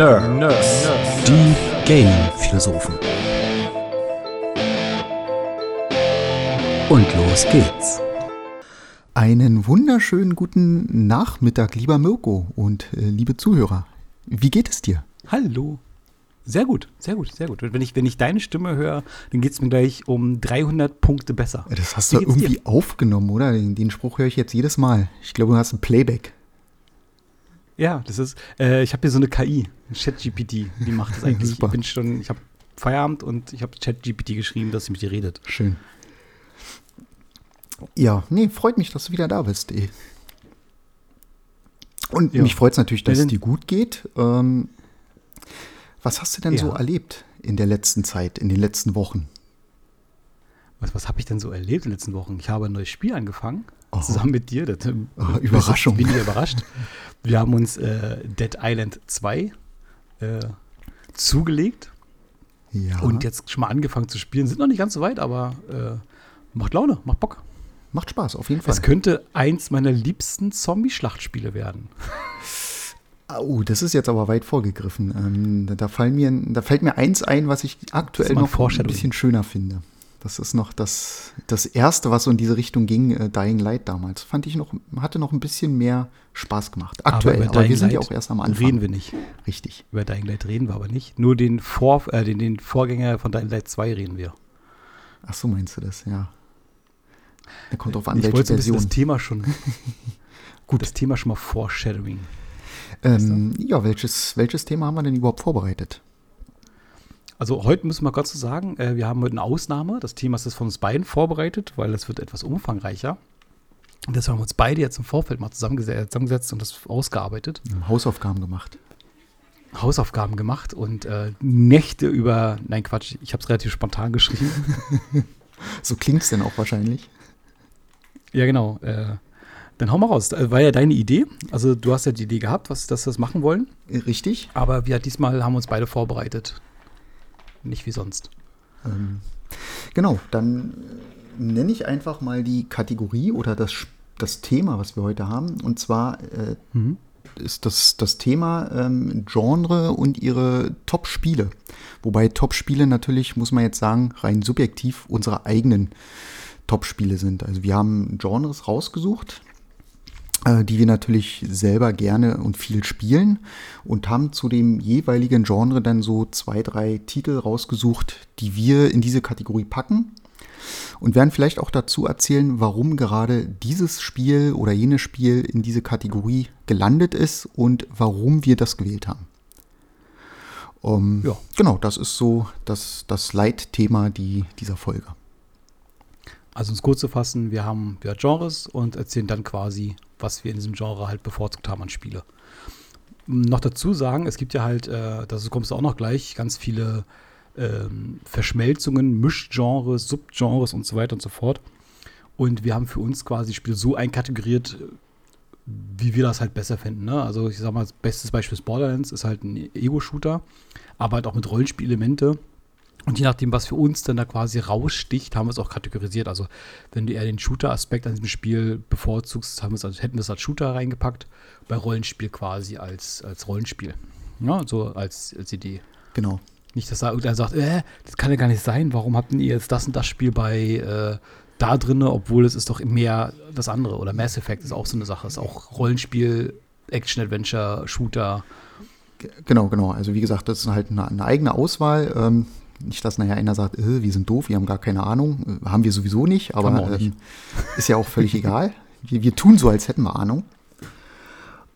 Nerd. Nerds. Die Gaming-Philosophen. Und los geht's. Einen wunderschönen guten Nachmittag, lieber Mirko und äh, liebe Zuhörer. Wie geht es dir? Hallo. Sehr gut, sehr gut, sehr gut. Wenn ich, wenn ich deine Stimme höre, dann geht es mir gleich um 300 Punkte besser. Das hast Wie du irgendwie dir? aufgenommen, oder? Den, den Spruch höre ich jetzt jedes Mal. Ich glaube, du hast ein Playback. Ja, das ist, äh, ich habe hier so eine KI, ChatGPT, die macht das eigentlich. Super. Ich bin schon, ich habe Feierabend und ich habe ChatGPT geschrieben, dass sie mit dir redet. Schön. Ja, nee, freut mich, dass du wieder da bist. Ey. Und ja. mich freut es natürlich, dass es dir gut geht. Ähm, was hast du denn ja. so erlebt in der letzten Zeit, in den letzten Wochen? Was, was habe ich denn so erlebt in den letzten Wochen? Ich habe ein neues Spiel angefangen, zusammen mit dir. Das, oh, Überraschung. Bin ich überrascht. Wir haben uns äh, Dead Island 2 äh, zugelegt. Ja. Und jetzt schon mal angefangen zu spielen. Sind noch nicht ganz so weit, aber äh, macht Laune, macht Bock. Macht Spaß, auf jeden Fall. Es könnte eins meiner liebsten Zombie-Schlachtspiele werden. Oh, das ist jetzt aber weit vorgegriffen. Ähm, da, fallen mir, da fällt mir eins ein, was ich aktuell noch ein bisschen schöner finde. Das ist noch das, das erste, was so in diese Richtung ging, äh, Dying Light damals. Fand ich noch, hatte noch ein bisschen mehr Spaß gemacht. Aktuell, aber, aber wir sind ja auch erst am Anfang. Reden wir nicht. Richtig. Über Dying Light reden wir aber nicht. Nur den, Vor, äh, den, den Vorgänger von Dying Light 2 reden wir. Ach so, meinst du das, ja. Da kommt drauf an, ich welche Version. das Thema schon. gut. Das Thema schon mal Foreshadowing. Ähm, ja, welches, welches Thema haben wir denn überhaupt vorbereitet? Also heute müssen wir kurz sagen, äh, wir haben heute eine Ausnahme. Das Thema ist von uns beiden vorbereitet, weil es wird etwas umfangreicher. Und deshalb haben wir uns beide jetzt im Vorfeld mal zusammengesetzt, zusammengesetzt und das ausgearbeitet. Hausaufgaben gemacht. Hausaufgaben gemacht und äh, Nächte über, nein Quatsch, ich habe es relativ spontan geschrieben. so klingt es denn auch wahrscheinlich. Ja, genau. Äh, dann hau mal raus. Äh, war ja deine Idee. Also du hast ja die Idee gehabt, was, dass wir das machen wollen. Richtig. Aber wir diesmal haben uns beide vorbereitet nicht wie sonst. Ähm, genau, dann nenne ich einfach mal die Kategorie oder das, das Thema, was wir heute haben. Und zwar äh, mhm. ist das, das Thema ähm, Genre und ihre Top-Spiele. Wobei Top-Spiele natürlich, muss man jetzt sagen, rein subjektiv unsere eigenen Top-Spiele sind. Also wir haben Genres rausgesucht, die wir natürlich selber gerne und viel spielen und haben zu dem jeweiligen Genre dann so zwei, drei Titel rausgesucht, die wir in diese Kategorie packen und werden vielleicht auch dazu erzählen, warum gerade dieses Spiel oder jenes Spiel in diese Kategorie gelandet ist und warum wir das gewählt haben. Um, ja. Genau, das ist so das, das Leitthema die, dieser Folge. Also um es kurz zu fassen, wir haben ja, Genres und erzählen dann quasi, was wir in diesem Genre halt bevorzugt haben an Spiele. Noch dazu sagen, es gibt ja halt, äh, das kommst du auch noch gleich, ganz viele ähm, Verschmelzungen, Mischgenres, Subgenres und so weiter und so fort. Und wir haben für uns quasi Spiel so einkategoriert, wie wir das halt besser finden. Ne? Also ich sag mal, das beste Beispiel ist Borderlands, ist halt ein Ego-Shooter, aber halt auch mit Rollenspielelemente. Und je nachdem, was für uns dann da quasi raussticht, haben wir es auch kategorisiert. Also, wenn du eher den Shooter-Aspekt an diesem Spiel bevorzugst, haben also, hätten wir es als Shooter reingepackt, bei Rollenspiel quasi als, als Rollenspiel. Ja, so als, als Idee. Genau. Nicht, dass da irgendwer sagt, äh, das kann ja gar nicht sein, warum habt ihr jetzt das und das Spiel bei äh, da drin, obwohl es ist doch mehr das andere. Oder Mass Effect ist auch so eine Sache. Ist auch Rollenspiel, Action-Adventure, Shooter. Genau, genau. Also wie gesagt, das ist halt eine, eine eigene Auswahl. Ähm, nicht, dass nachher einer sagt, äh, wir sind doof, wir haben gar keine Ahnung. Äh, haben wir sowieso nicht, aber nicht. Ähm, ist ja auch völlig egal. Wir, wir, tun so, als hätten wir Ahnung.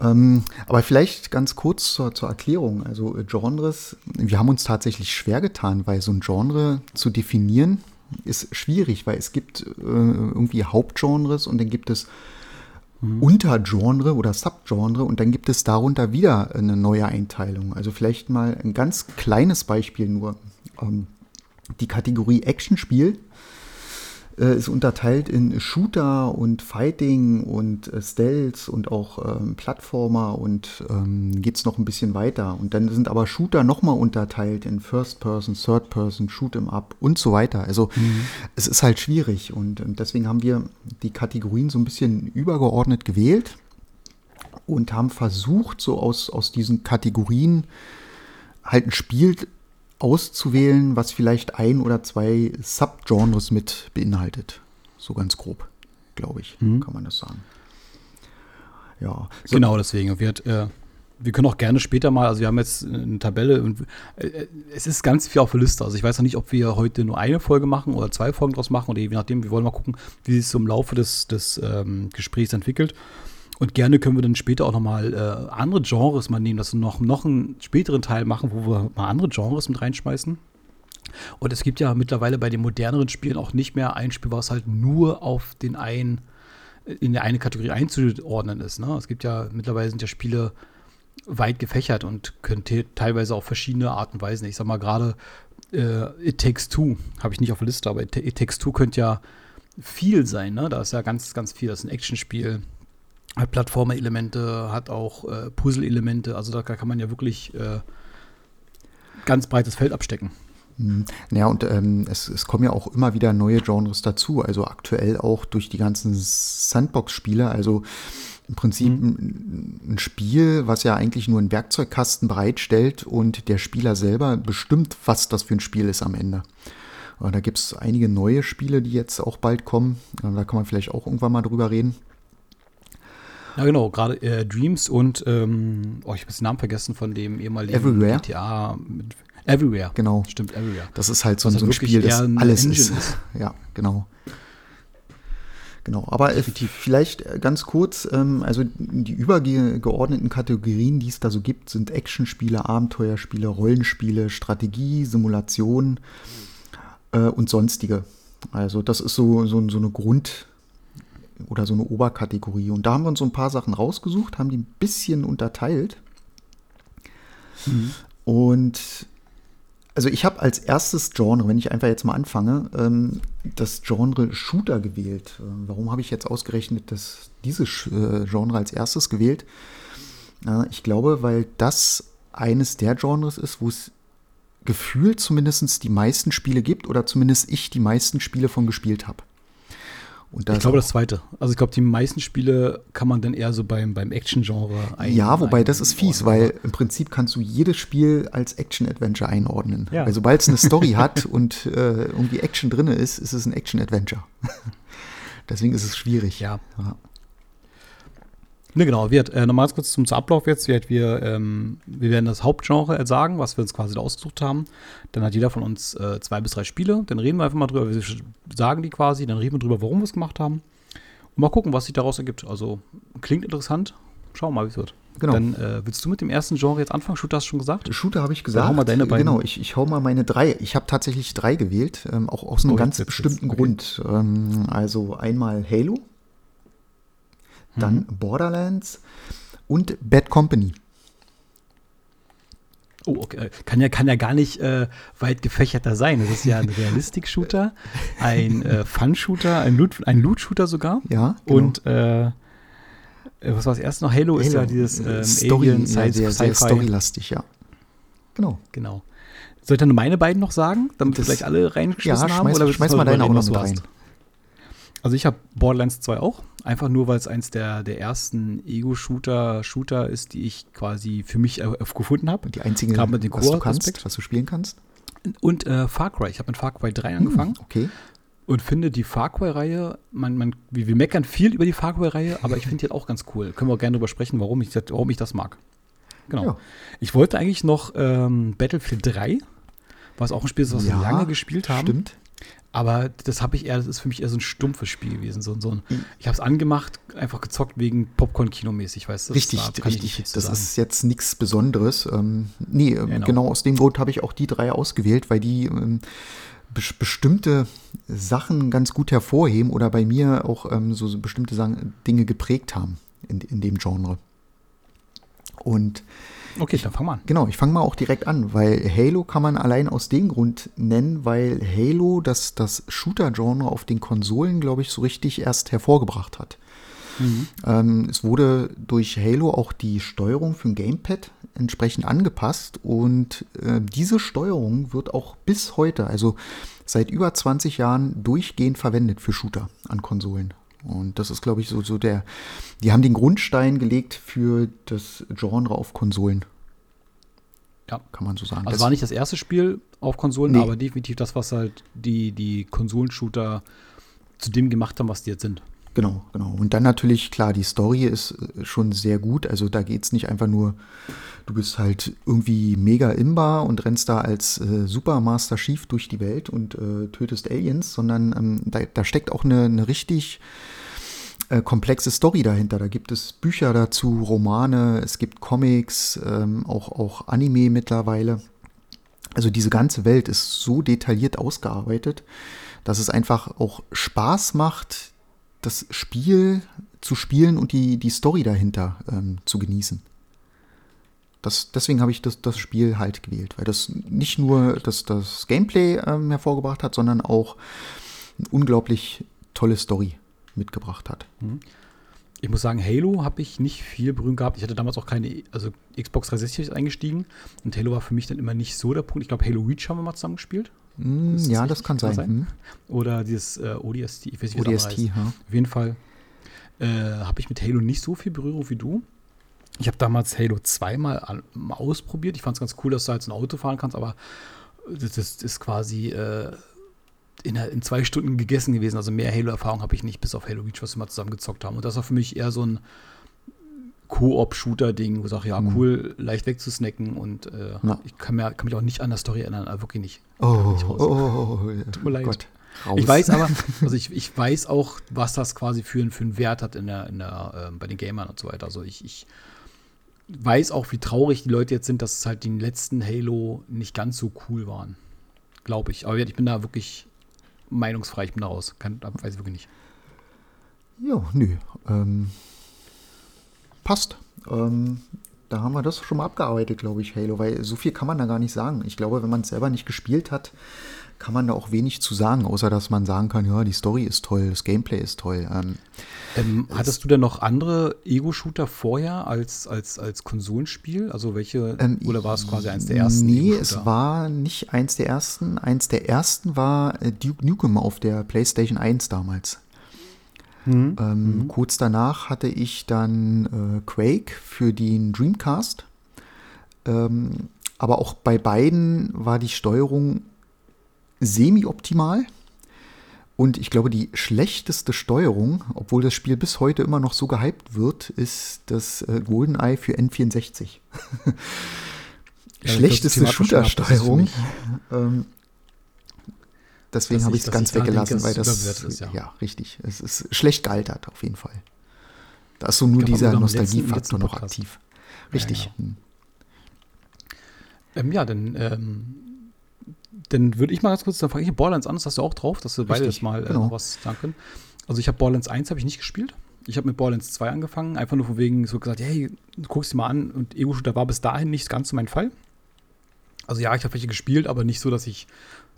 Ähm, aber vielleicht ganz kurz zur, zur, Erklärung. Also äh, Genres, wir haben uns tatsächlich schwer getan, weil so ein Genre zu definieren ist schwierig, weil es gibt äh, irgendwie Hauptgenres und dann gibt es mhm. Untergenre oder Subgenre und dann gibt es darunter wieder eine neue Einteilung. Also vielleicht mal ein ganz kleines Beispiel nur. Ähm, die Kategorie Actionspiel äh, ist unterteilt in Shooter und Fighting und äh, Stealth und auch ähm, Plattformer und ähm, geht es noch ein bisschen weiter. Und dann sind aber Shooter nochmal unterteilt in First Person, Third Person, Shoot 'em Up und so weiter. Also mhm. es ist halt schwierig und, und deswegen haben wir die Kategorien so ein bisschen übergeordnet gewählt und haben versucht, so aus, aus diesen Kategorien halt ein Spiel auszuwählen, was vielleicht ein oder zwei Subgenres mit beinhaltet. So ganz grob, glaube ich, mhm. kann man das sagen. Ja. So genau, deswegen wird äh, wir können auch gerne später mal, also wir haben jetzt eine Tabelle und äh, es ist ganz viel auf der Liste. Also ich weiß noch nicht, ob wir heute nur eine Folge machen oder zwei Folgen draus machen oder je nachdem, wir wollen mal gucken, wie sich so im Laufe des, des ähm, Gesprächs entwickelt. Und gerne können wir dann später auch nochmal äh, andere Genres mal nehmen, dass wir noch, noch einen späteren Teil machen, wo wir mal andere Genres mit reinschmeißen. Und es gibt ja mittlerweile bei den moderneren Spielen auch nicht mehr ein Spiel, was halt nur auf den einen, in eine Kategorie einzuordnen ist. Ne? Es gibt ja, mittlerweile sind ja Spiele weit gefächert und können teilweise auf verschiedene Arten Weisen. Ich sag mal gerade äh, It Takes Two, habe ich nicht auf der Liste, aber It, It Takes Two könnte ja viel sein. Ne? Da ist ja ganz, ganz viel. Das ist ein Actionspiel, hat Plattformer-Elemente, hat auch äh, Puzzle-Elemente. Also da kann man ja wirklich äh, ganz breites Feld abstecken. Mhm. Ja, und ähm, es, es kommen ja auch immer wieder neue Genres dazu. Also aktuell auch durch die ganzen Sandbox-Spiele. Also im Prinzip mhm. ein Spiel, was ja eigentlich nur einen Werkzeugkasten bereitstellt und der Spieler selber bestimmt, was das für ein Spiel ist am Ende. Da gibt es einige neue Spiele, die jetzt auch bald kommen. Da kann man vielleicht auch irgendwann mal drüber reden. Ja, genau, gerade äh, Dreams und, ähm, oh, ich habe den Namen vergessen von dem ehemaligen Everywhere. GTA. Mit, Everywhere. Genau. Stimmt, Everywhere. Das ist halt so, so ein Spiel, das alles ist. ist. Ja, genau. Genau, aber Definitiv. vielleicht äh, ganz kurz, ähm, also die übergeordneten Kategorien, die es da so gibt, sind Actionspiele, Abenteuerspiele, Rollenspiele, Strategie, Simulation äh, und sonstige. Also das ist so, so, so eine Grund- oder so eine Oberkategorie. Und da haben wir uns so ein paar Sachen rausgesucht, haben die ein bisschen unterteilt. Mhm. Und also ich habe als erstes Genre, wenn ich einfach jetzt mal anfange, ähm, das Genre Shooter gewählt. Ähm, warum habe ich jetzt ausgerechnet das, dieses äh, Genre als erstes gewählt? Äh, ich glaube, weil das eines der Genres ist, wo es gefühlt zumindest die meisten Spiele gibt oder zumindest ich die meisten Spiele von gespielt habe ich glaube das zweite. Also ich glaube, die meisten Spiele kann man dann eher so beim, beim Action-Genre ein. Ja, wobei ein, das ist fies, weil im Prinzip kannst du jedes Spiel als Action-Adventure einordnen. Ja. Weil sobald es eine Story hat und äh, irgendwie Action drin ist, ist es ein Action-Adventure. Deswegen ist es schwierig. Ja. ja. Ne, genau. Wir, äh, nochmal kurz zum Ablauf jetzt. Wir, wir, ähm, wir werden das Hauptgenre sagen, was wir uns quasi da ausgesucht haben. Dann hat jeder von uns äh, zwei bis drei Spiele. Dann reden wir einfach mal drüber. Wir sagen die quasi. Dann reden wir drüber, warum wir es gemacht haben. Und mal gucken, was sich daraus ergibt. Also klingt interessant. Schauen wir mal, wie es wird. Genau. Dann äh, willst du mit dem ersten Genre jetzt anfangen? Shooter hast du schon gesagt? Shooter habe ich gesagt. Dann hau mal deine beiden. Genau, ich, ich hau mal meine drei. Ich habe tatsächlich drei gewählt, ähm, auch aus einem oh, ganz bestimmten okay. Grund. Ähm, also einmal Halo, dann mhm. Borderlands und Bad Company. Oh, okay. Kann ja, kann ja gar nicht äh, weit gefächerter sein. Das ist ja ein Realistik-Shooter, ein äh, Fun-Shooter, ein Loot-Shooter Loot sogar. Ja. Genau. Und äh, was war das erste noch? Halo, Halo. ist ja dieses ähm, Story, Alien, ja, sehr, sehr storylastig, ja. Genau. Genau. Soll ich dann meine beiden noch sagen, damit das, wir gleich alle reingeschmissen ja, haben? Schmeiß, oder schmeiß mal deine auch noch mit rein. Also ich habe Borderlands 2 auch, einfach nur, weil es eins der, der ersten Ego-Shooter Shooter ist, die ich quasi für mich äh, gefunden habe. Die einzige, mit dem was du kannst, was du spielen kannst. Und äh, Far Cry. Ich habe mit Far Cry 3 angefangen. Hm, okay. Und finde die Far Cry-Reihe, man, man, wir, wir meckern viel über die Far Cry-Reihe, aber ich finde die halt auch ganz cool. Können wir auch gerne drüber sprechen, warum ich, warum ich das mag. Genau. Ja. Ich wollte eigentlich noch ähm, Battlefield 3, was auch ein Spiel ist, was ja, wir lange gespielt haben. Stimmt. Aber das habe ich eher, das ist für mich eher so ein stumpfes Spiel gewesen. So, so ein, mhm. ich habe es angemacht, einfach gezockt wegen Popcorn-Kino-mäßig, weißt du? Richtig, da richtig. Das ist jetzt nichts Besonderes. Ähm, nee, ähm, genau. genau. aus dem Grund habe ich auch die drei ausgewählt, weil die ähm, be bestimmte Sachen ganz gut hervorheben oder bei mir auch ähm, so, so, bestimmte Sachen, Dinge geprägt haben in, in dem Genre. Und Okay, dann fang mal an. Genau, ich fange mal auch direkt an, weil Halo kann man allein aus dem Grund nennen, weil Halo das, das Shooter-Genre auf den Konsolen, glaube ich, so richtig erst hervorgebracht hat. Mhm. Ähm, es wurde durch Halo auch die Steuerung für ein Gamepad entsprechend angepasst und äh, diese Steuerung wird auch bis heute, also seit über 20 Jahren, durchgehend verwendet für Shooter an Konsolen. Und das ist, glaube ich, so, so der. Die haben den Grundstein gelegt für das Genre auf Konsolen. Ja. Kann man so sagen. Also das war nicht das erste Spiel auf Konsolen, nee. aber definitiv das, was halt die, die Konsolenshooter zu dem gemacht haben, was die jetzt sind. Genau, genau. Und dann natürlich, klar, die Story ist äh, schon sehr gut. Also da geht es nicht einfach nur, du bist halt irgendwie mega imbar und rennst da als äh, Supermaster Chief durch die Welt und äh, tötest Aliens, sondern ähm, da, da, steckt auch eine, eine richtig äh, komplexe Story dahinter. Da gibt es Bücher dazu, Romane, es gibt Comics, ähm, auch, auch Anime mittlerweile. Also diese ganze Welt ist so detailliert ausgearbeitet, dass es einfach auch Spaß macht, das Spiel zu spielen und die, die Story dahinter ähm, zu genießen. Das, deswegen habe ich das, das Spiel halt gewählt, weil das nicht nur das, das Gameplay ähm, hervorgebracht hat, sondern auch eine unglaublich tolle Story mitgebracht hat. Mhm. Ich muss sagen, Halo habe ich nicht viel Berührung gehabt. Ich hatte damals auch keine, also Xbox 360 eingestiegen und Halo war für mich dann immer nicht so der Punkt. Ich glaube, Halo Reach haben wir mal zusammen gespielt. Mm, das ja, das kann sein. sein. Hm. Oder dieses äh, ODST, ich weiß nicht, wie ODST, ja. Auf jeden Fall äh, habe ich mit Halo nicht so viel Berührung wie du. Ich habe damals Halo zweimal an, ausprobiert. Ich fand es ganz cool, dass du halt ein Auto fahren kannst, aber das, das ist quasi äh, in, in, zwei Stunden gegessen gewesen. Also mehr Halo-Erfahrung habe ich nicht, bis auf Halo Reach, was wir mal zusammen gezockt haben. Und das war für mich eher so ein Koop-Shooter-Ding, wo ich sage, ja, mhm. cool, leicht wegzusnacken und äh, ich kann, mir, kann mich auch nicht an der Story erinnern, aber wirklich nicht. Oh, nicht oh, oh, oh, Tut mir leid. Gott, ich weiß aber, also ich, ich weiß auch, was das quasi für, für einen Wert hat in der, in der, äh, bei den Gamern und so weiter. Also ich, ich weiß auch, wie traurig die Leute jetzt sind, dass es halt die letzten Halo nicht ganz so cool waren. Glaube ich. Aber ich bin da wirklich meinungsfrei, ich bin da raus. Kann, weiß ich wirklich nicht. Ja, nö. Ähm, passt. Ähm, da haben wir das schon mal abgearbeitet, glaube ich, Halo, weil so viel kann man da gar nicht sagen. Ich glaube, wenn man es selber nicht gespielt hat, kann man da auch wenig zu sagen, außer dass man sagen kann, ja, die Story ist toll, das Gameplay ist toll. Ähm, ähm, hattest du denn noch andere Ego-Shooter vorher als, als, als Konsolenspiel? Also welche, ähm, oder war es quasi eins der ersten? Nee, es war nicht eins der ersten. Eins der ersten war äh, Duke Nukem auf der PlayStation 1 damals. Mhm. Ähm, mhm. Kurz danach hatte ich dann äh, Quake für den Dreamcast. Ähm, aber auch bei beiden war die Steuerung semi-optimal. Und ich glaube, die schlechteste Steuerung, obwohl das Spiel bis heute immer noch so gehypt wird, ist das äh, GoldenEye für N64. ja, Schlechteste Shooter-Steuerung. Ähm, Deswegen habe ich es ganz weggelassen, denke, weil das, ist, ja. ja. richtig, es ist schlecht gealtert, auf jeden Fall. Da ist so nur dieser Nostalgiefaktor noch aktiv. Richtig. Ja, genau. hm. ähm, ja dann, ähm, dann würde ich mal ganz kurz, dann fange ich Borderlands an, das hast du auch drauf, dass wir beide das mal äh, genau. noch was sagen können. Also ich habe Borderlands 1 habe ich nicht gespielt. Ich habe mit Borderlands 2 angefangen, einfach nur von wegen so gesagt, hey, du guckst dir mal an und Ego-Shooter war bis dahin nicht ganz so mein Fall. Also ja, ich habe welche gespielt, aber nicht so, dass ich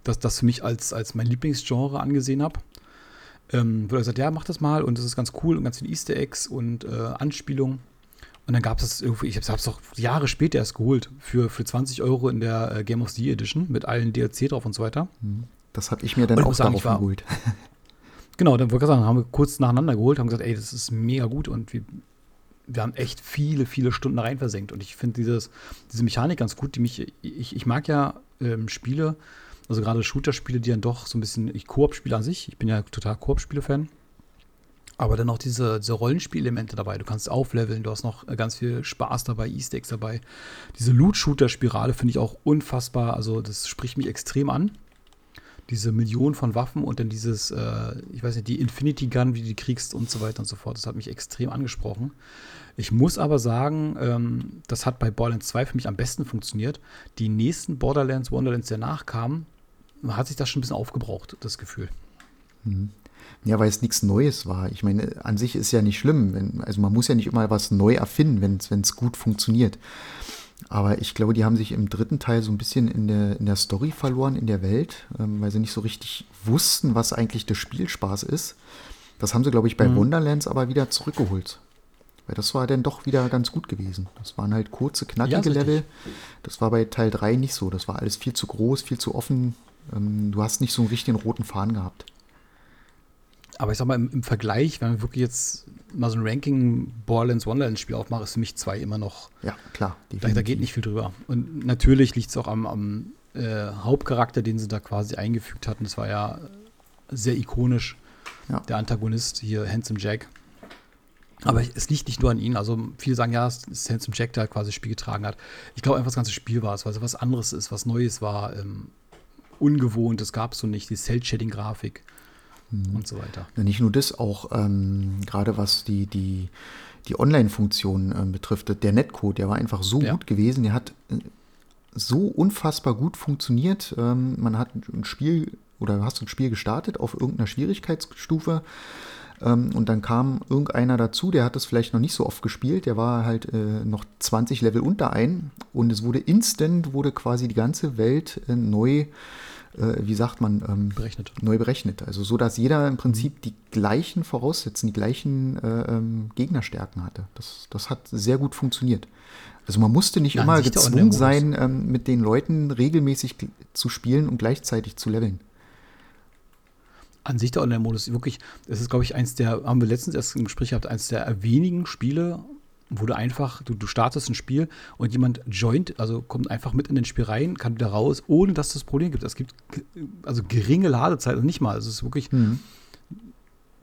das, das für mich als, als mein Lieblingsgenre angesehen habe. Ähm, wurde gesagt, ja, mach das mal und das ist ganz cool und ganz viele Easter Eggs und äh, Anspielungen. Und dann gab es das irgendwie, ich habe es doch Jahre später erst geholt, für, für 20 Euro in der äh, Game of the Year Edition mit allen DLC drauf und so weiter. Mhm. Das habe ich mir dann auch sagen, darauf war, geholt. genau, dann wollte ich sagen, haben wir kurz nacheinander geholt, haben gesagt, ey, das ist mega gut und wir, wir haben echt viele, viele Stunden rein versenkt. Und ich finde diese Mechanik ganz gut, die mich, ich, ich mag ja ähm, Spiele, also gerade Shooter-Spiele, die dann doch so ein bisschen, ich Koop-Spiele an sich, ich bin ja total Koop-Spiele-Fan. Aber dann auch diese, diese Rollenspielelemente dabei. Du kannst aufleveln, du hast noch ganz viel Spaß dabei, Easter Eggs dabei. Diese Loot-Shooter-Spirale finde ich auch unfassbar. Also, das spricht mich extrem an. Diese Millionen von Waffen und dann dieses, äh, ich weiß nicht, die Infinity Gun, wie du die kriegst und so weiter und so fort. Das hat mich extrem angesprochen. Ich muss aber sagen, ähm, das hat bei Borderlands 2 für mich am besten funktioniert. Die nächsten Borderlands, Wonderlands, der nachkamen, hat sich das schon ein bisschen aufgebraucht, das Gefühl. Mhm. Ja, weil es nichts Neues war. Ich meine, an sich ist ja nicht schlimm. Wenn, also man muss ja nicht immer was neu erfinden, wenn es gut funktioniert. Aber ich glaube, die haben sich im dritten Teil so ein bisschen in der, in der Story verloren, in der Welt, ähm, weil sie nicht so richtig wussten, was eigentlich der Spielspaß ist. Das haben sie, glaube ich, bei mhm. Wonderlands aber wieder zurückgeholt. Weil das war dann doch wieder ganz gut gewesen. Das waren halt kurze, knackige ja, Level. Das war bei Teil 3 nicht so. Das war alles viel zu groß, viel zu offen. Ähm, du hast nicht so einen richtigen roten Faden gehabt. Aber ich sag mal, im, im Vergleich, wenn man wirklich jetzt mal so ein Ranking Borderlands Wonderlands Spiel aufmacht, ist für mich zwei immer noch. Ja, klar. Da, da geht nicht viel drüber. Und natürlich liegt es auch am, am äh, Hauptcharakter, den sie da quasi eingefügt hatten. Das war ja sehr ikonisch. Ja. Der Antagonist hier, Handsome Jack. Aber es liegt nicht nur an ihnen. Also viele sagen, ja, es ist Handsome Jack, der quasi das Spiel getragen hat. Ich glaube einfach, das ganze Spiel war es, weil es was anderes ist, was Neues war, ähm, ungewohnt, das gab es so nicht, die Cell-Shading-Grafik mhm. und so weiter. Ja, nicht nur das, auch ähm, gerade was die, die, die Online-Funktion äh, betrifft, der Netcode, der war einfach so ja. gut gewesen, der hat äh, so unfassbar gut funktioniert. Ähm, man hat ein Spiel oder hast ein Spiel gestartet auf irgendeiner Schwierigkeitsstufe und dann kam irgendeiner dazu, der hat das vielleicht noch nicht so oft gespielt, der war halt äh, noch 20 Level unter ein und es wurde instant, wurde quasi die ganze Welt äh, neu äh, wie sagt man, ähm, berechnet. neu berechnet. Also so, dass jeder im Prinzip die gleichen Voraussetzungen, die gleichen äh, ähm, Gegnerstärken hatte. Das, das hat sehr gut funktioniert. Also man musste nicht ja, immer gezwungen sein, ähm, mit den Leuten regelmäßig zu spielen und gleichzeitig zu leveln an sich der Online-Modus wirklich, das ist, glaube ich, eins der, haben wir letztens erst im Gespräch gehabt, eins der wenigen Spiele, wo du einfach, du, du startest ein Spiel und jemand joint, also kommt einfach mit in den Spiel rein, kann wieder raus, ohne dass es das Problem gibt. Es gibt also geringe Ladezeit, also nicht mal. Also es ist wirklich mhm.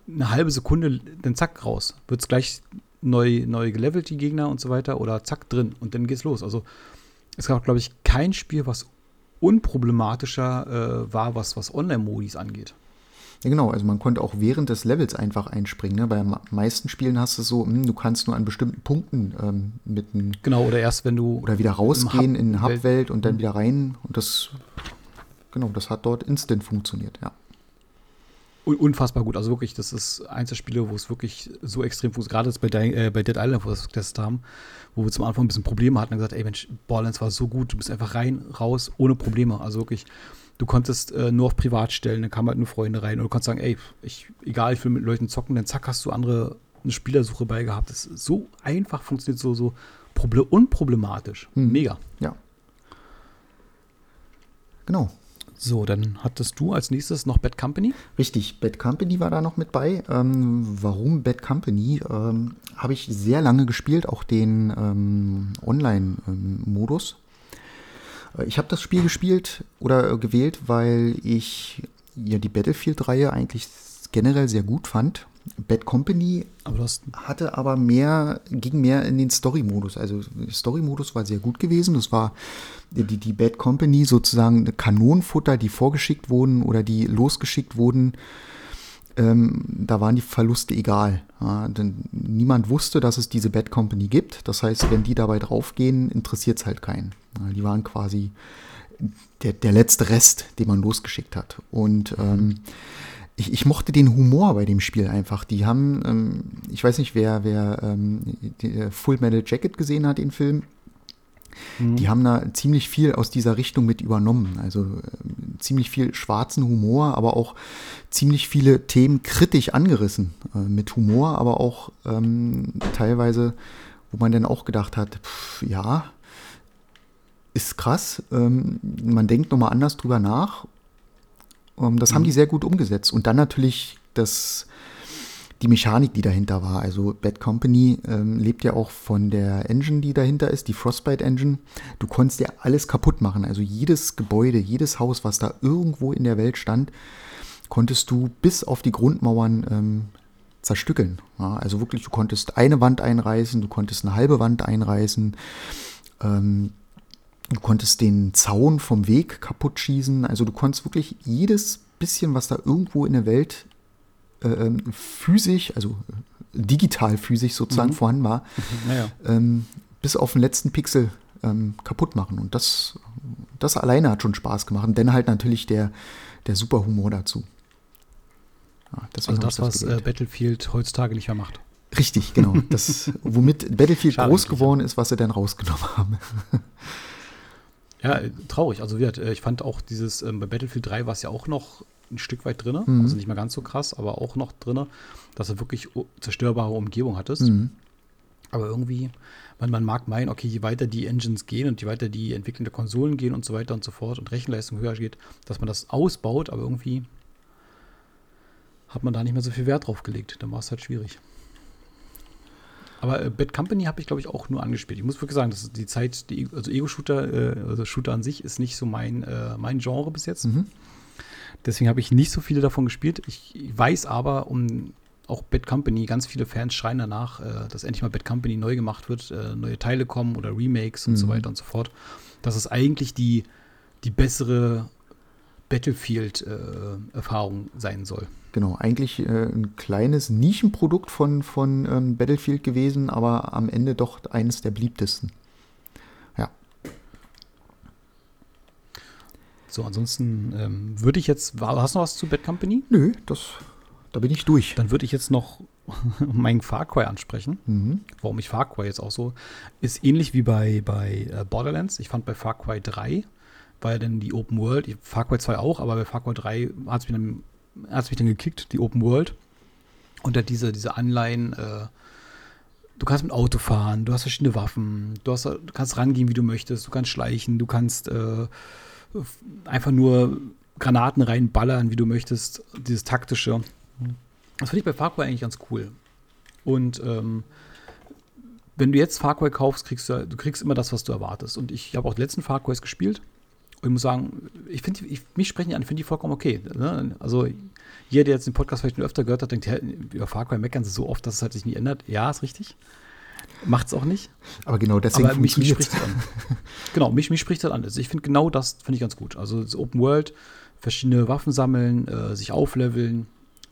eine halbe Sekunde, dann zack, raus. Wird es gleich neu, neu gelevelt, die Gegner und so weiter, oder zack, drin und dann geht's los. Also es gab, glaube ich, kein Spiel, was unproblematischer äh, war, was, was Online-Modis angeht. Ja, genau. Also man konnte auch während des Levels einfach einspringen. Ne? Bei meisten Spielen hast du so, hm, du kannst nur an bestimmten Punkten ähm, mit einem. Genau, oder erst wenn du. Oder wieder rausgehen in eine Hubwelt und dann wieder rein. Und das, genau, das hat dort instant funktioniert, ja. Unfassbar gut. Also wirklich, das ist eins der Spiele, wo es wirklich so extrem funktioniert. Gerade bei, äh, bei Dead Island, wo wir das getestet haben, wo wir zum Anfang ein bisschen Probleme hatten und gesagt, ey Mensch, Borderlands war so gut, du bist einfach rein, raus, ohne Probleme. Also wirklich du konntest äh, nur auf Privat stellen, dann kamen halt nur Freunde rein. Und du konntest sagen, ey, ich, egal, ich will mit Leuten zocken, dann zack, hast du andere eine Spielersuche bei gehabt. Das ist so einfach, funktioniert so, so unproblematisch. Hm. Mega. Ja. Genau. So, dann hattest du als nächstes noch Bad Company? Richtig, Bad Company war da noch mit bei. Ähm, warum Bad Company? Ähm, Habe ich sehr lange gespielt, auch den ähm, Online-Modus. Äh, ich habe das Spiel gespielt oder äh, gewählt, weil ich ja die Battlefield-Reihe eigentlich generell sehr gut fand. Bad Company aber hatte aber mehr, ging mehr in den Story-Modus. Also Story-Modus war sehr gut gewesen. Das war die, die Bad Company sozusagen Kanonenfutter, die vorgeschickt wurden oder die losgeschickt wurden ähm, da waren die Verluste egal. Ja, denn niemand wusste, dass es diese Bad Company gibt. Das heißt, wenn die dabei draufgehen, interessiert es halt keinen. Ja, die waren quasi der, der letzte Rest, den man losgeschickt hat. Und ähm, ich, ich, mochte den Humor bei dem Spiel einfach. Die haben, ähm, ich weiß nicht, wer, wer ähm, äh, Full Metal Jacket gesehen hat, den Film. Mhm. Die haben da ziemlich viel aus dieser Richtung mit übernommen. Also äh, ziemlich viel schwarzen Humor, aber auch ziemlich viele Themen kritisch angerissen. Äh, mit Humor, aber auch ähm, teilweise, wo man dann auch gedacht hat, pff, ja, ist krass. Ähm, man denkt nochmal anders drüber nach. Ähm, das mhm. haben die sehr gut umgesetzt. Und dann natürlich das die Mechanik, die dahinter war. Also Bad Company ähm, lebt ja auch von der Engine, die dahinter ist, die Frostbite Engine. Du konntest ja alles kaputt machen. Also jedes Gebäude, jedes Haus, was da irgendwo in der Welt stand, konntest du bis auf die Grundmauern ähm, zerstückeln. Ja, also wirklich, du konntest eine Wand einreißen, du konntest eine halbe Wand einreißen. Ähm, du konntest den Zaun vom Weg kaputt schießen. Also du konntest wirklich jedes bisschen, was da irgendwo in der Welt äh, ähm, physisch, also äh, digital physisch sozusagen mhm. vorhanden war, naja. ähm, bis auf den letzten Pixel ähm, kaputt machen. Und das, das alleine hat schon Spaß gemacht. Und dann halt natürlich der, der super Humor dazu. Ja, also das, was äh, Battlefield heutzutage nicht mehr macht. Richtig, genau. Das, womit Battlefield Schade groß geworden ist, was sie dann rausgenommen haben. ja, traurig. Also ich fand auch dieses, ähm, bei Battlefield 3 war es ja auch noch ein Stück weit drin, mhm. also nicht mehr ganz so krass, aber auch noch drin, dass du wirklich zerstörbare Umgebung hattest. Mhm. Aber irgendwie, man, man mag meinen, okay, je weiter die Engines gehen und je weiter die Entwicklung der Konsolen gehen und so weiter und so fort und Rechenleistung höher geht, dass man das ausbaut, aber irgendwie hat man da nicht mehr so viel Wert drauf gelegt. Dann war es halt schwierig. Aber äh, Bad Company habe ich, glaube ich, auch nur angespielt. Ich muss wirklich sagen, das ist die Zeit, die, also Ego-Shooter, äh, also Shooter an sich, ist nicht so mein, äh, mein Genre bis jetzt. Mhm. Deswegen habe ich nicht so viele davon gespielt. Ich weiß aber um auch Bad Company, ganz viele Fans schreien danach, äh, dass endlich mal Bad Company neu gemacht wird, äh, neue Teile kommen oder Remakes und mhm. so weiter und so fort. Dass es eigentlich die, die bessere Battlefield-Erfahrung äh, sein soll. Genau, eigentlich äh, ein kleines Nischenprodukt von, von ähm, Battlefield gewesen, aber am Ende doch eines der beliebtesten. Ja. So, ansonsten ähm, würde ich jetzt, hast du noch was zu Bad Company? Nö, das, da bin ich durch. Dann würde ich jetzt noch meinen Far Cry ansprechen. Mhm. Warum ich Far Cry jetzt auch so, ist ähnlich wie bei, bei äh, Borderlands. Ich fand bei Far Cry 3 war ja dann die Open World, Far Cry 2 auch, aber bei Far Cry 3 hat es mich dann mich dann gekickt, die Open World. Und hat diese, diese Anleihen, äh, du kannst mit Auto fahren, du hast verschiedene Waffen, du, hast, du kannst rangehen, wie du möchtest, du kannst schleichen, du kannst äh, einfach nur Granaten reinballern, wie du möchtest, dieses taktische. Das finde ich bei Far Cry eigentlich ganz cool. Und ähm, wenn du jetzt Far Cry kaufst, kriegst du, du kriegst immer das, was du erwartest. Und ich habe auch die letzten Far Crys gespielt und ich muss sagen, ich finde, mich sprechen die an, finde die vollkommen okay. Ne? Also jeder, der jetzt den Podcast vielleicht schon öfter gehört hat, denkt, ja, über Far Cry meckern sie so oft, dass es halt sich nie ändert. Ja, ist richtig. Macht es auch nicht. Aber genau deswegen Aber mich, mich spricht es an. genau, mich, mich spricht das an. Also ich finde genau das finde ich ganz gut. Also das Open World, verschiedene Waffen sammeln, äh, sich aufleveln,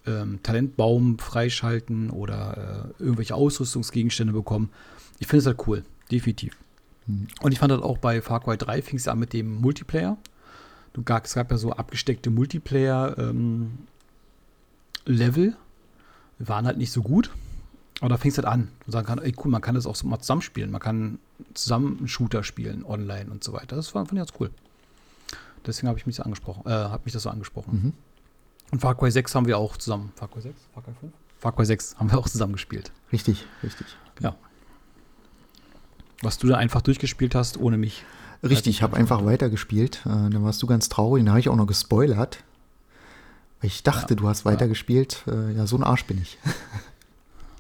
ähm, Talentbaum freischalten oder äh, irgendwelche Ausrüstungsgegenstände bekommen. Ich finde es halt cool, definitiv. Und ich fand das auch bei Far Cry 3 fing es an mit dem Multiplayer. Du, es gab ja so abgesteckte Multiplayer-Level. Ähm, waren halt nicht so gut. Aber da fing es halt an. Und sagen kann, ey cool, man kann das auch so mal zusammenspielen. Man kann zusammen einen Shooter spielen, online und so weiter. Das fand, fand ich ganz cool. Deswegen habe ich mich so angesprochen, äh, habe mich das so angesprochen. Mhm. Und Far Cry 6 haben wir auch zusammen. Far Cry 6? Far Cry 5? Far Cry 6 haben wir auch zusammen gespielt. Richtig, richtig. Ja. Was du da einfach durchgespielt hast, ohne mich. Richtig, ich habe einfach weitergespielt. Äh, dann warst du ganz traurig. Dann habe ich auch noch gespoilert. Weil ich dachte, ja, du hast weitergespielt. Ja. Äh, ja, so ein Arsch bin ich.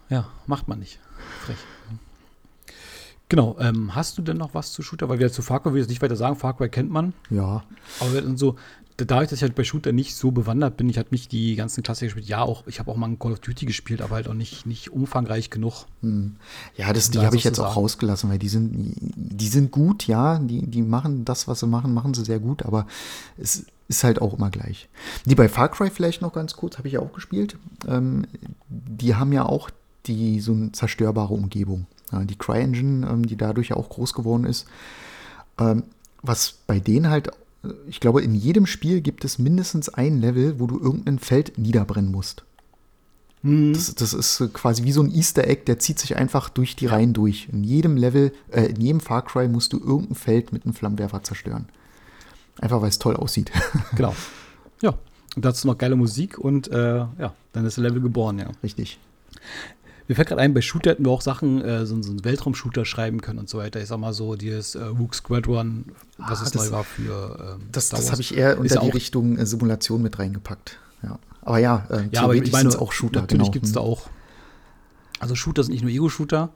Ja, macht man nicht. Frech. Genau, ähm, hast du denn noch was zu Shooter? Weil wir zu Far Cry, will ich jetzt nicht weiter sagen, Far Cry kennt man. Ja. Aber wir so, dadurch, dass ich halt bei Shooter nicht so bewandert bin, ich habe nicht die ganzen Klassiker gespielt. Ja, auch, ich habe auch mal ein Call of Duty gespielt, aber halt auch nicht, nicht umfangreich genug. Hm. Ja, das, die habe ich jetzt auch rausgelassen, weil die sind, die sind gut, ja, die, die machen das, was sie machen, machen sie sehr gut, aber es ist halt auch immer gleich. Die bei Far Cry vielleicht noch ganz kurz, habe ich ja auch gespielt. Ähm, die haben ja auch die so eine zerstörbare Umgebung. Ja, die CryEngine, ähm, die dadurch ja auch groß geworden ist. Ähm, was bei denen halt ich glaube, in jedem Spiel gibt es mindestens ein Level, wo du irgendein Feld niederbrennen musst. Mhm. Das, das, ist quasi wie so ein Easter Egg, der zieht sich einfach durch die Reihen durch. In jedem Level, äh, in jedem Far Cry musst du irgendein Feld mit einem Flammenwerfer zerstören. Einfach weil es toll aussieht. Genau. Ja. Und dazu noch geile Musik und äh, ja, dann ist das Level geboren, ja. Richtig. Mir fällt gerade ein, bei Shooter hätten wir auch Sachen, äh, so, so einen Weltraum-Shooter schreiben können und so weiter. Ich sag mal so, dieses äh, Rook Squadron, was ah, es neu war für. Ähm, das das habe ich eher unter die Richtung äh, Simulation mit reingepackt. Ja. Aber ja, äh, ja aber ich meine, auch Shooter. Natürlich genau. gibt es da auch. Also Shooter sind nicht nur Ego-Shooter.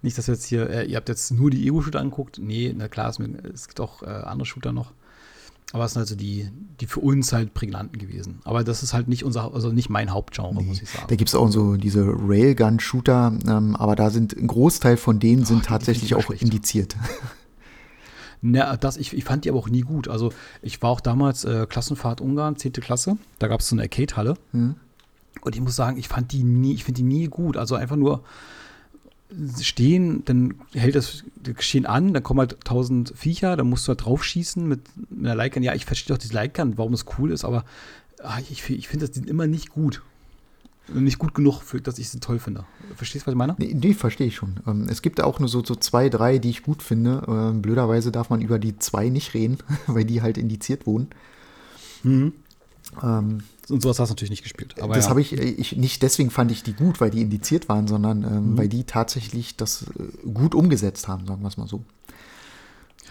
Nicht, dass jetzt hier, äh, ihr habt jetzt nur die Ego-Shooter anguckt. Nee, na klar, es, es gibt auch äh, andere Shooter noch. Aber es sind also die, die für uns halt prägnanten gewesen. Aber das ist halt nicht unser, also nicht mein Hauptgenre, nee, muss ich sagen. Da gibt es auch so diese Railgun-Shooter, ähm, aber da sind ein Großteil von denen sind tatsächlich auch schlecht. indiziert. Na, das, ich, ich fand die aber auch nie gut. Also ich war auch damals äh, Klassenfahrt Ungarn, 10. Klasse. Da gab es so eine Arcade-Halle. Mhm. Und ich muss sagen, ich fand die nie, ich finde die nie gut. Also einfach nur, stehen, dann hält das Geschehen an, dann kommen halt tausend Viecher, dann musst du halt drauf schießen mit, mit einer Lightgun. Ja, ich verstehe doch diese Lightgun, warum es cool ist, aber ah, ich, ich finde das immer nicht gut. Nicht gut genug, für, dass ich sie toll finde. Verstehst du, was ich meine? Nee, nee verstehe ich schon. Ähm, es gibt auch nur so, so zwei, drei, die ich gut finde. Ähm, blöderweise darf man über die zwei nicht reden, weil die halt indiziert wurden. Mhm. Ähm, und sowas hast du natürlich nicht gespielt. Aber das ja. habe ich, äh, ich, nicht deswegen fand ich die gut, weil die indiziert waren, sondern ähm, mhm. weil die tatsächlich das äh, gut umgesetzt haben, sagen wir es mal so.